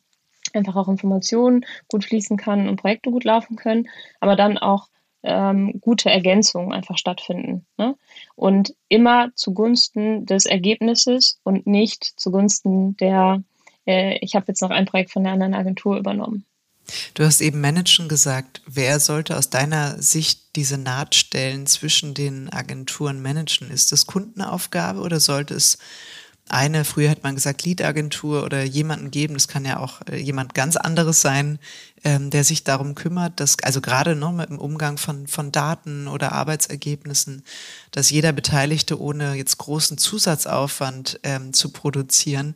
einfach auch Informationen gut fließen kann und Projekte gut laufen können, aber dann auch ähm, gute Ergänzungen einfach stattfinden. Ne? Und immer zugunsten des Ergebnisses und nicht zugunsten der, äh, ich habe jetzt noch ein Projekt von der anderen Agentur übernommen. Du hast eben Managen gesagt. Wer sollte aus deiner Sicht diese Nahtstellen zwischen den Agenturen managen? Ist das Kundenaufgabe oder sollte es eine, früher hat man gesagt, Lead-Agentur oder jemanden geben, das kann ja auch äh, jemand ganz anderes sein, ähm, der sich darum kümmert, dass, also gerade noch mit dem Umgang von, von Daten oder Arbeitsergebnissen, dass jeder Beteiligte ohne jetzt großen Zusatzaufwand ähm, zu produzieren,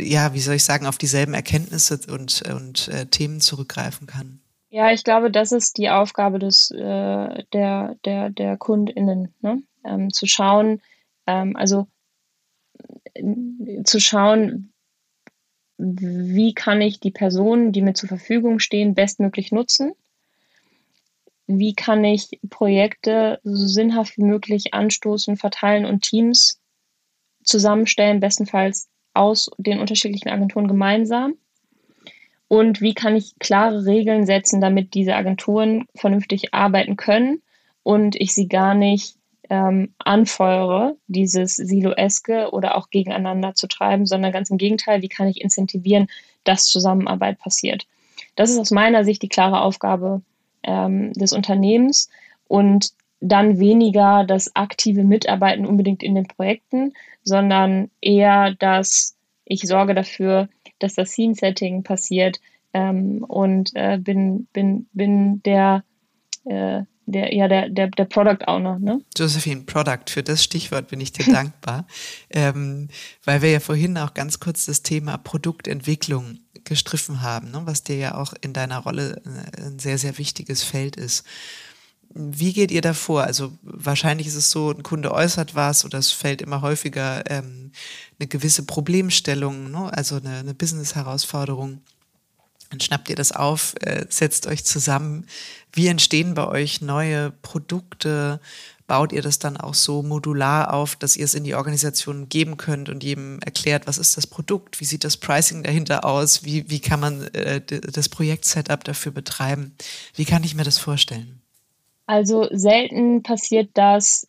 ja, wie soll ich sagen, auf dieselben Erkenntnisse und, und äh, Themen zurückgreifen kann. Ja, ich glaube, das ist die Aufgabe des, äh, der, der, der KundInnen, ne? ähm, zu schauen, ähm, also zu schauen, wie kann ich die Personen, die mir zur Verfügung stehen, bestmöglich nutzen wie kann ich Projekte so sinnhaft wie möglich anstoßen, verteilen und Teams zusammenstellen, bestenfalls aus den unterschiedlichen Agenturen gemeinsam. Und wie kann ich klare Regeln setzen, damit diese Agenturen vernünftig arbeiten können und ich sie gar nicht ähm, anfeuere, dieses Siloeske oder auch gegeneinander zu treiben, sondern ganz im Gegenteil, wie kann ich incentivieren, dass Zusammenarbeit passiert. Das ist aus meiner Sicht die klare Aufgabe ähm, des Unternehmens und dann weniger das aktive Mitarbeiten unbedingt in den Projekten, sondern eher das, ich sorge dafür, dass das Scene-Setting passiert ähm, und äh, bin, bin, bin der, äh, der, ja, der, der, der Product Owner. Ne? Josephine, Product, für das Stichwort bin ich dir dankbar, ähm, weil wir ja vorhin auch ganz kurz das Thema Produktentwicklung gestriffen haben, ne, was dir ja auch in deiner Rolle äh, ein sehr, sehr wichtiges Feld ist. Wie geht ihr davor? Also wahrscheinlich ist es so, ein Kunde äußert was oder es fällt immer häufiger ähm, eine gewisse Problemstellung, ne? also eine, eine Business-Herausforderung. Dann schnappt ihr das auf, äh, setzt euch zusammen. Wie entstehen bei euch neue Produkte? Baut ihr das dann auch so modular auf, dass ihr es in die Organisation geben könnt und jedem erklärt, was ist das Produkt, wie sieht das Pricing dahinter aus, wie, wie kann man äh, das Projekt-Setup dafür betreiben? Wie kann ich mir das vorstellen? Also selten passiert das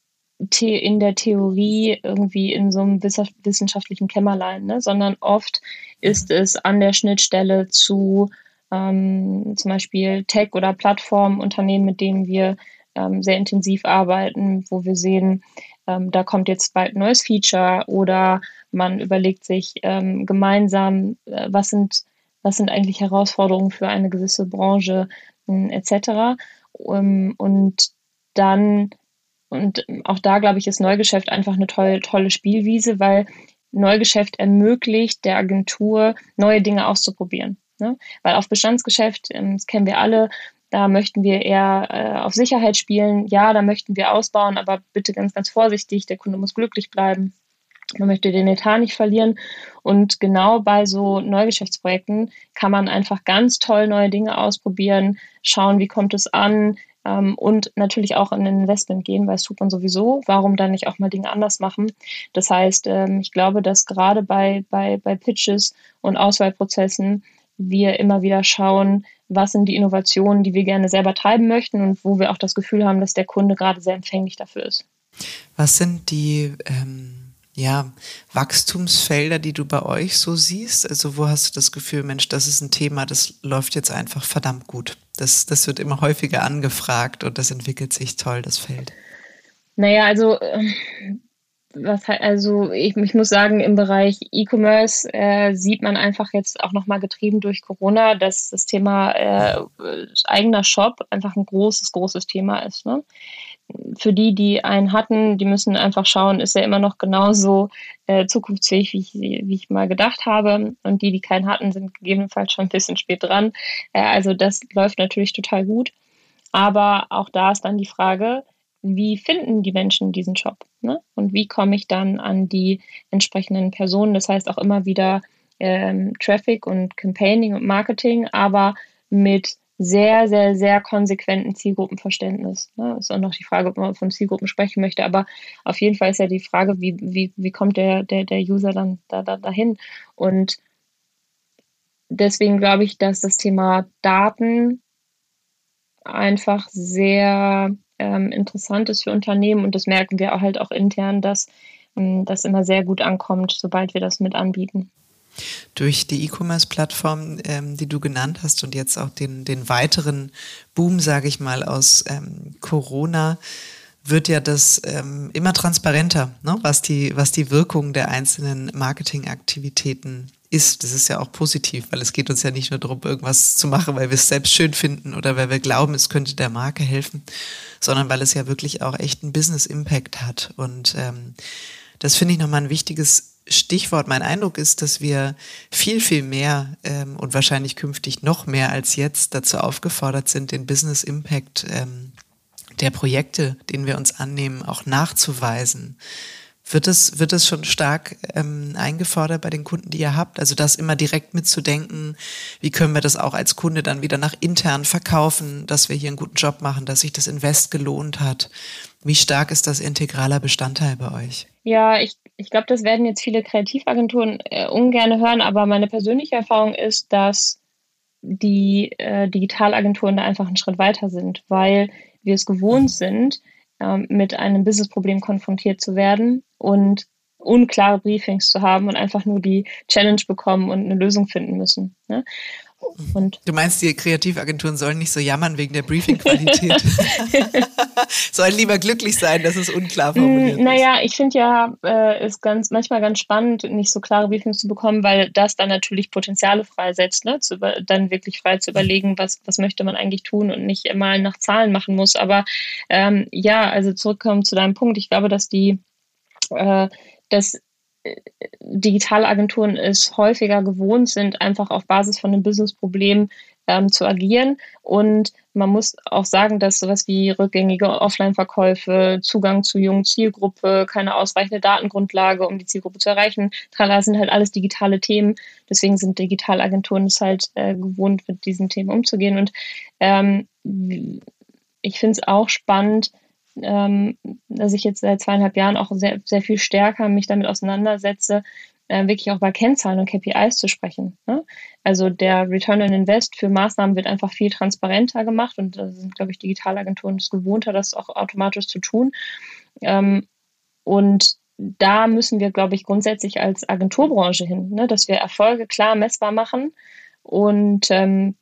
in der Theorie irgendwie in so einem wissenschaftlichen Kämmerlein, ne? sondern oft ist es an der Schnittstelle zu ähm, zum Beispiel Tech- oder Plattformunternehmen, mit denen wir ähm, sehr intensiv arbeiten, wo wir sehen, ähm, da kommt jetzt bald ein neues Feature oder man überlegt sich ähm, gemeinsam, äh, was sind was sind eigentlich Herausforderungen für eine gewisse Branche äh, etc. Um, und dann und auch da, glaube ich, ist Neugeschäft einfach eine tolle, tolle Spielwiese, weil Neugeschäft ermöglicht der Agentur, neue Dinge auszuprobieren. Ne? Weil auf Bestandsgeschäft, ähm, das kennen wir alle, da möchten wir eher äh, auf Sicherheit spielen. Ja, da möchten wir ausbauen, aber bitte ganz, ganz vorsichtig. Der Kunde muss glücklich bleiben. Man möchte den Etat nicht verlieren. Und genau bei so Neugeschäftsprojekten kann man einfach ganz toll neue Dinge ausprobieren, schauen, wie kommt es an, ähm, und natürlich auch in ein Investment gehen, weil es tut man sowieso. Warum dann nicht auch mal Dinge anders machen? Das heißt, ähm, ich glaube, dass gerade bei, bei, bei Pitches und Auswahlprozessen wir immer wieder schauen, was sind die Innovationen, die wir gerne selber treiben möchten und wo wir auch das Gefühl haben, dass der Kunde gerade sehr empfänglich dafür ist. Was sind die ähm, ja, Wachstumsfelder, die du bei euch so siehst? Also wo hast du das Gefühl, Mensch, das ist ein Thema, das läuft jetzt einfach verdammt gut? Das, das wird immer häufiger angefragt und das entwickelt sich toll, das Feld. Naja, also ähm, was also ich, ich muss sagen, im Bereich E-Commerce äh, sieht man einfach jetzt auch nochmal getrieben durch Corona, dass das Thema äh, eigener Shop einfach ein großes, großes Thema ist. Ne? Für die, die einen hatten, die müssen einfach schauen, ist er immer noch genauso äh, zukunftsfähig, wie ich, wie ich mal gedacht habe. Und die, die keinen hatten, sind gegebenenfalls schon ein bisschen spät dran. Äh, also das läuft natürlich total gut. Aber auch da ist dann die Frage, wie finden die Menschen diesen Job? Ne? Und wie komme ich dann an die entsprechenden Personen? Das heißt auch immer wieder ähm, Traffic und Campaigning und Marketing, aber mit sehr, sehr, sehr konsequenten Zielgruppenverständnis. Ne? Ist auch noch die Frage, ob man von Zielgruppen sprechen möchte, aber auf jeden Fall ist ja die Frage, wie, wie, wie kommt der, der, der User dann da, da, dahin? Und deswegen glaube ich, dass das Thema Daten einfach sehr ähm, interessant ist für Unternehmen und das merken wir auch halt auch intern, dass ähm, das immer sehr gut ankommt, sobald wir das mit anbieten. Durch die E-Commerce-Plattform, ähm, die du genannt hast und jetzt auch den, den weiteren Boom, sage ich mal, aus ähm, Corona, wird ja das ähm, immer transparenter, ne? was, die, was die Wirkung der einzelnen Marketingaktivitäten ist. Das ist ja auch positiv, weil es geht uns ja nicht nur darum, irgendwas zu machen, weil wir es selbst schön finden oder weil wir glauben, es könnte der Marke helfen, sondern weil es ja wirklich auch echt einen Business-Impact hat. Und ähm, das finde ich nochmal ein wichtiges Stichwort. Mein Eindruck ist, dass wir viel, viel mehr ähm, und wahrscheinlich künftig noch mehr als jetzt dazu aufgefordert sind, den Business Impact ähm, der Projekte, den wir uns annehmen, auch nachzuweisen. Wird es, wird es schon stark ähm, eingefordert bei den Kunden, die ihr habt? Also das immer direkt mitzudenken, wie können wir das auch als Kunde dann wieder nach intern verkaufen, dass wir hier einen guten Job machen, dass sich das Invest gelohnt hat. Wie stark ist das integraler Bestandteil bei euch? Ja, ich, ich glaube, das werden jetzt viele Kreativagenturen äh, ungern hören, aber meine persönliche Erfahrung ist, dass die äh, Digitalagenturen da einfach einen Schritt weiter sind, weil wir es gewohnt sind, ähm, mit einem Businessproblem konfrontiert zu werden und unklare Briefings zu haben und einfach nur die Challenge bekommen und eine Lösung finden müssen. Ne? Und du meinst, die Kreativagenturen sollen nicht so jammern wegen der Briefing-Qualität? sollen lieber glücklich sein, dass es unklar formuliert ist. Naja, ich finde ja, äh, ist ganz, manchmal ganz spannend, nicht so klare Briefings zu bekommen, weil das dann natürlich Potenziale freisetzt, ne? zu, dann wirklich frei zu überlegen, was, was möchte man eigentlich tun und nicht immer nach Zahlen machen muss. Aber ähm, ja, also zurückkommen zu deinem Punkt. Ich glaube, dass die äh, dass Digitalagenturen es häufiger gewohnt sind, einfach auf Basis von einem Businessproblem ähm, zu agieren. Und man muss auch sagen, dass sowas wie rückgängige Offline-Verkäufe, Zugang zu jungen Zielgruppe, keine ausreichende Datengrundlage, um die Zielgruppe zu erreichen, tralala, sind halt alles digitale Themen. Deswegen sind Digitalagenturen es halt äh, gewohnt, mit diesen Themen umzugehen. Und ähm, ich finde es auch spannend, ähm, dass ich jetzt seit zweieinhalb Jahren auch sehr, sehr viel stärker mich damit auseinandersetze, äh, wirklich auch bei Kennzahlen und KPIs zu sprechen. Ne? Also der Return on Invest für Maßnahmen wird einfach viel transparenter gemacht und da sind, glaube ich, Digitalagenturen es gewohnter, das auch automatisch zu tun. Ähm, und da müssen wir, glaube ich, grundsätzlich als Agenturbranche hin, ne? dass wir Erfolge klar messbar machen und ähm,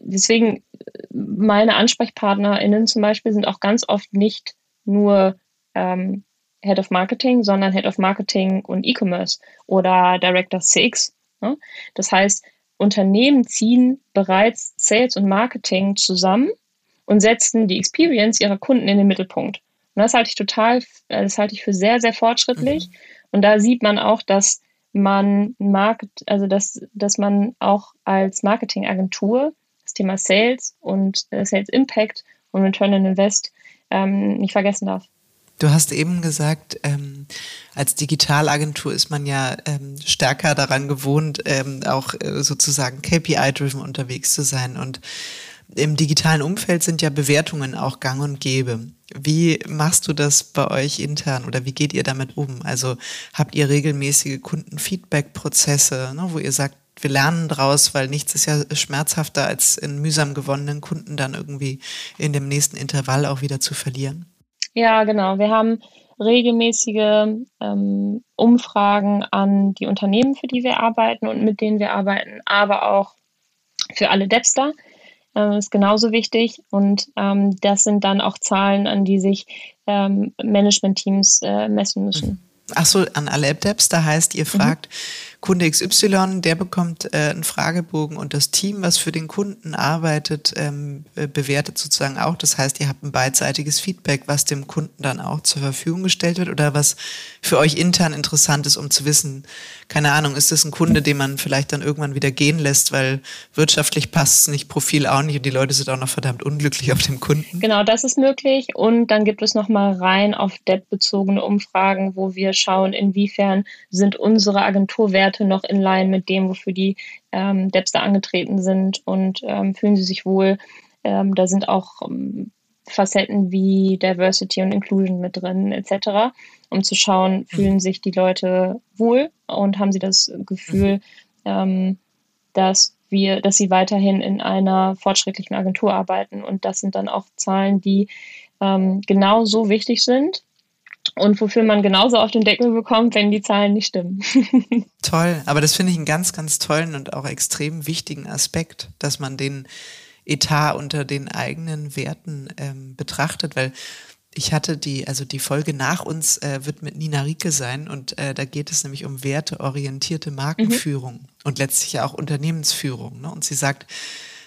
deswegen meine AnsprechpartnerInnen zum Beispiel sind auch ganz oft nicht nur ähm, Head of Marketing, sondern Head of Marketing und E-Commerce oder Director CX. Ne? Das heißt, Unternehmen ziehen bereits Sales und Marketing zusammen und setzen die Experience ihrer Kunden in den Mittelpunkt. Und das halte ich total, äh, das halte ich für sehr, sehr fortschrittlich. Mhm. Und da sieht man auch, dass man Market, also dass, dass man auch als Marketingagentur das Thema Sales und äh, Sales Impact und Return on Invest ähm, nicht vergessen darf. Du hast eben gesagt, ähm, als Digitalagentur ist man ja ähm, stärker daran gewohnt, ähm, auch äh, sozusagen KPI-driven unterwegs zu sein. Und im digitalen Umfeld sind ja Bewertungen auch gang und gäbe. Wie machst du das bei euch intern oder wie geht ihr damit um? Also habt ihr regelmäßige Kundenfeedback-Prozesse, ne, wo ihr sagt, wir lernen draus, weil nichts ist ja schmerzhafter, als in mühsam gewonnenen Kunden dann irgendwie in dem nächsten Intervall auch wieder zu verlieren. Ja, genau. Wir haben regelmäßige ähm, Umfragen an die Unternehmen, für die wir arbeiten und mit denen wir arbeiten, aber auch für alle Depster. Das ist genauso wichtig. Und ähm, das sind dann auch Zahlen, an die sich ähm, Management-Teams äh, messen müssen. Ach so, an alle App-Depps, da heißt, ihr mhm. fragt, mhm Kunde XY, der bekommt äh, einen Fragebogen und das Team, was für den Kunden arbeitet, ähm, bewertet sozusagen auch. Das heißt, ihr habt ein beidseitiges Feedback, was dem Kunden dann auch zur Verfügung gestellt wird oder was für euch intern interessant ist, um zu wissen, keine Ahnung, ist das ein Kunde, den man vielleicht dann irgendwann wieder gehen lässt, weil wirtschaftlich passt es nicht, Profil auch nicht und die Leute sind auch noch verdammt unglücklich auf dem Kunden? Genau, das ist möglich und dann gibt es nochmal rein auf Debt bezogene Umfragen, wo wir schauen, inwiefern sind unsere Agenturwerte Werte noch in line mit dem, wofür die ähm, Depster angetreten sind und ähm, fühlen sie sich wohl. Ähm, da sind auch ähm, Facetten wie Diversity und Inclusion mit drin etc., um zu schauen, fühlen sich die Leute wohl und haben sie das Gefühl, ähm, dass wir, dass sie weiterhin in einer fortschrittlichen Agentur arbeiten. Und das sind dann auch Zahlen, die ähm, genau so wichtig sind und wofür man genauso auf den Deckel bekommt, wenn die Zahlen nicht stimmen. Toll, aber das finde ich einen ganz, ganz tollen und auch extrem wichtigen Aspekt, dass man den Etat unter den eigenen Werten ähm, betrachtet, weil ich hatte die, also die Folge nach uns äh, wird mit Nina Rieke sein und äh, da geht es nämlich um werteorientierte Markenführung mhm. und letztlich auch Unternehmensführung. Ne? Und sie sagt,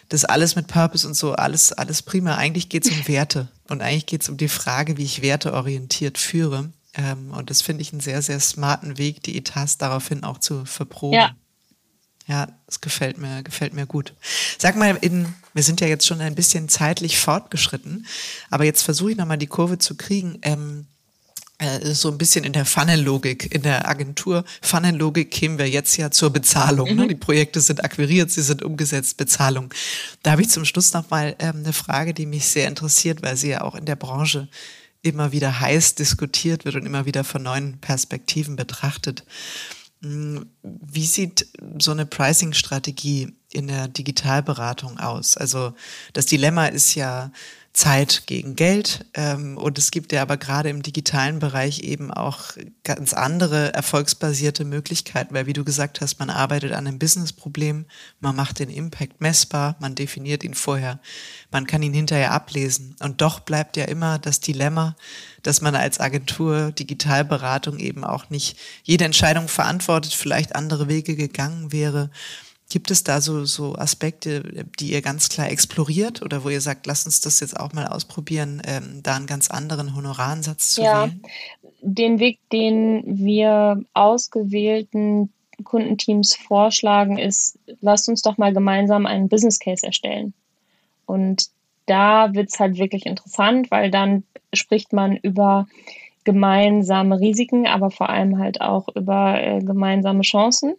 das alles mit Purpose und so, alles, alles prima. Eigentlich geht es um Werte und eigentlich geht es um die Frage, wie ich werteorientiert führe. Ähm, und das finde ich einen sehr, sehr smarten Weg, die Etats daraufhin auch zu verproben. Ja. Ja, das gefällt mir, gefällt mir gut. Sag mal, in, wir sind ja jetzt schon ein bisschen zeitlich fortgeschritten, aber jetzt versuche ich nochmal die Kurve zu kriegen. Ähm, äh, so ein bisschen in der Funnel-Logik, in der Agentur Funnel-Logik kämen wir jetzt ja zur Bezahlung. Ne? Mhm. Die Projekte sind akquiriert, sie sind umgesetzt, Bezahlung. Da habe ich zum Schluss noch mal ähm, eine Frage, die mich sehr interessiert, weil sie ja auch in der Branche immer wieder heiß diskutiert wird und immer wieder von neuen Perspektiven betrachtet. Hm, wie sieht so eine Pricing-Strategie in der Digitalberatung aus? Also das Dilemma ist ja, Zeit gegen Geld. Ähm, und es gibt ja aber gerade im digitalen Bereich eben auch ganz andere erfolgsbasierte Möglichkeiten, weil wie du gesagt hast, man arbeitet an einem Businessproblem, man macht den Impact messbar, man definiert ihn vorher, man kann ihn hinterher ablesen. Und doch bleibt ja immer das Dilemma, dass man als Agentur Digitalberatung eben auch nicht jede Entscheidung verantwortet, vielleicht andere Wege gegangen wäre. Gibt es da so, so Aspekte, die ihr ganz klar exploriert oder wo ihr sagt, lasst uns das jetzt auch mal ausprobieren, ähm, da einen ganz anderen Honoransatz zu ja, wählen? Den Weg, den wir ausgewählten Kundenteams vorschlagen, ist, lasst uns doch mal gemeinsam einen Business Case erstellen. Und da wird es halt wirklich interessant, weil dann spricht man über gemeinsame Risiken, aber vor allem halt auch über äh, gemeinsame Chancen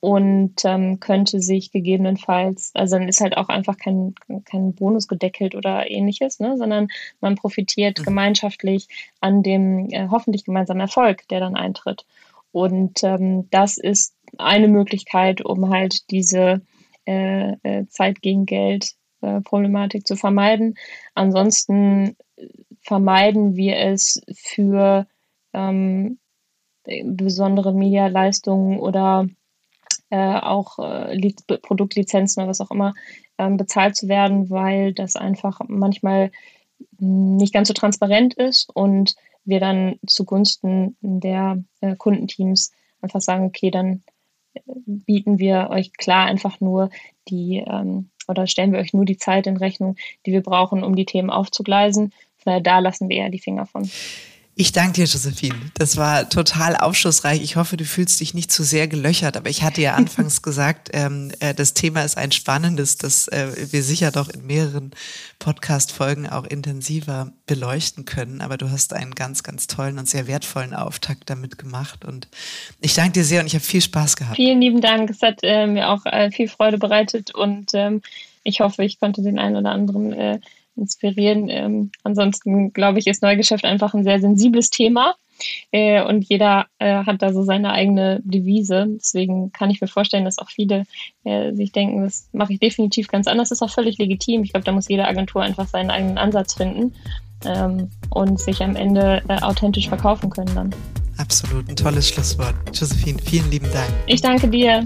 und ähm, könnte sich gegebenenfalls, also dann ist halt auch einfach kein, kein Bonus gedeckelt oder ähnliches, ne, sondern man profitiert mhm. gemeinschaftlich an dem äh, hoffentlich gemeinsamen Erfolg, der dann eintritt. Und ähm, das ist eine Möglichkeit, um halt diese äh, äh, Zeit gegen Geld äh, Problematik zu vermeiden. Ansonsten vermeiden wir es für ähm, besondere Medialeistungen oder äh, auch äh, Produktlizenzen oder was auch immer ähm, bezahlt zu werden, weil das einfach manchmal nicht ganz so transparent ist und wir dann zugunsten der äh, Kundenteams einfach sagen, okay, dann äh, bieten wir euch klar einfach nur die ähm, oder stellen wir euch nur die Zeit in Rechnung, die wir brauchen, um die Themen aufzugleisen. da lassen wir ja die Finger von. Ich danke dir, Josephine. Das war total aufschlussreich. Ich hoffe, du fühlst dich nicht zu sehr gelöchert, aber ich hatte ja anfangs gesagt, ähm, äh, das Thema ist ein spannendes, das äh, wir sicher doch in mehreren Podcast-Folgen auch intensiver beleuchten können. Aber du hast einen ganz, ganz tollen und sehr wertvollen Auftakt damit gemacht. Und ich danke dir sehr und ich habe viel Spaß gehabt. Vielen lieben Dank. Es hat äh, mir auch äh, viel Freude bereitet und ähm, ich hoffe, ich konnte den einen oder anderen äh, inspirieren. Ähm, ansonsten glaube ich, ist Neugeschäft einfach ein sehr sensibles Thema. Äh, und jeder äh, hat da so seine eigene Devise. Deswegen kann ich mir vorstellen, dass auch viele äh, sich denken, das mache ich definitiv ganz anders. Das ist auch völlig legitim. Ich glaube, da muss jede Agentur einfach seinen eigenen Ansatz finden ähm, und sich am Ende äh, authentisch verkaufen können dann. Absolut, ein tolles Schlusswort. Josephine, vielen lieben Dank. Ich danke dir.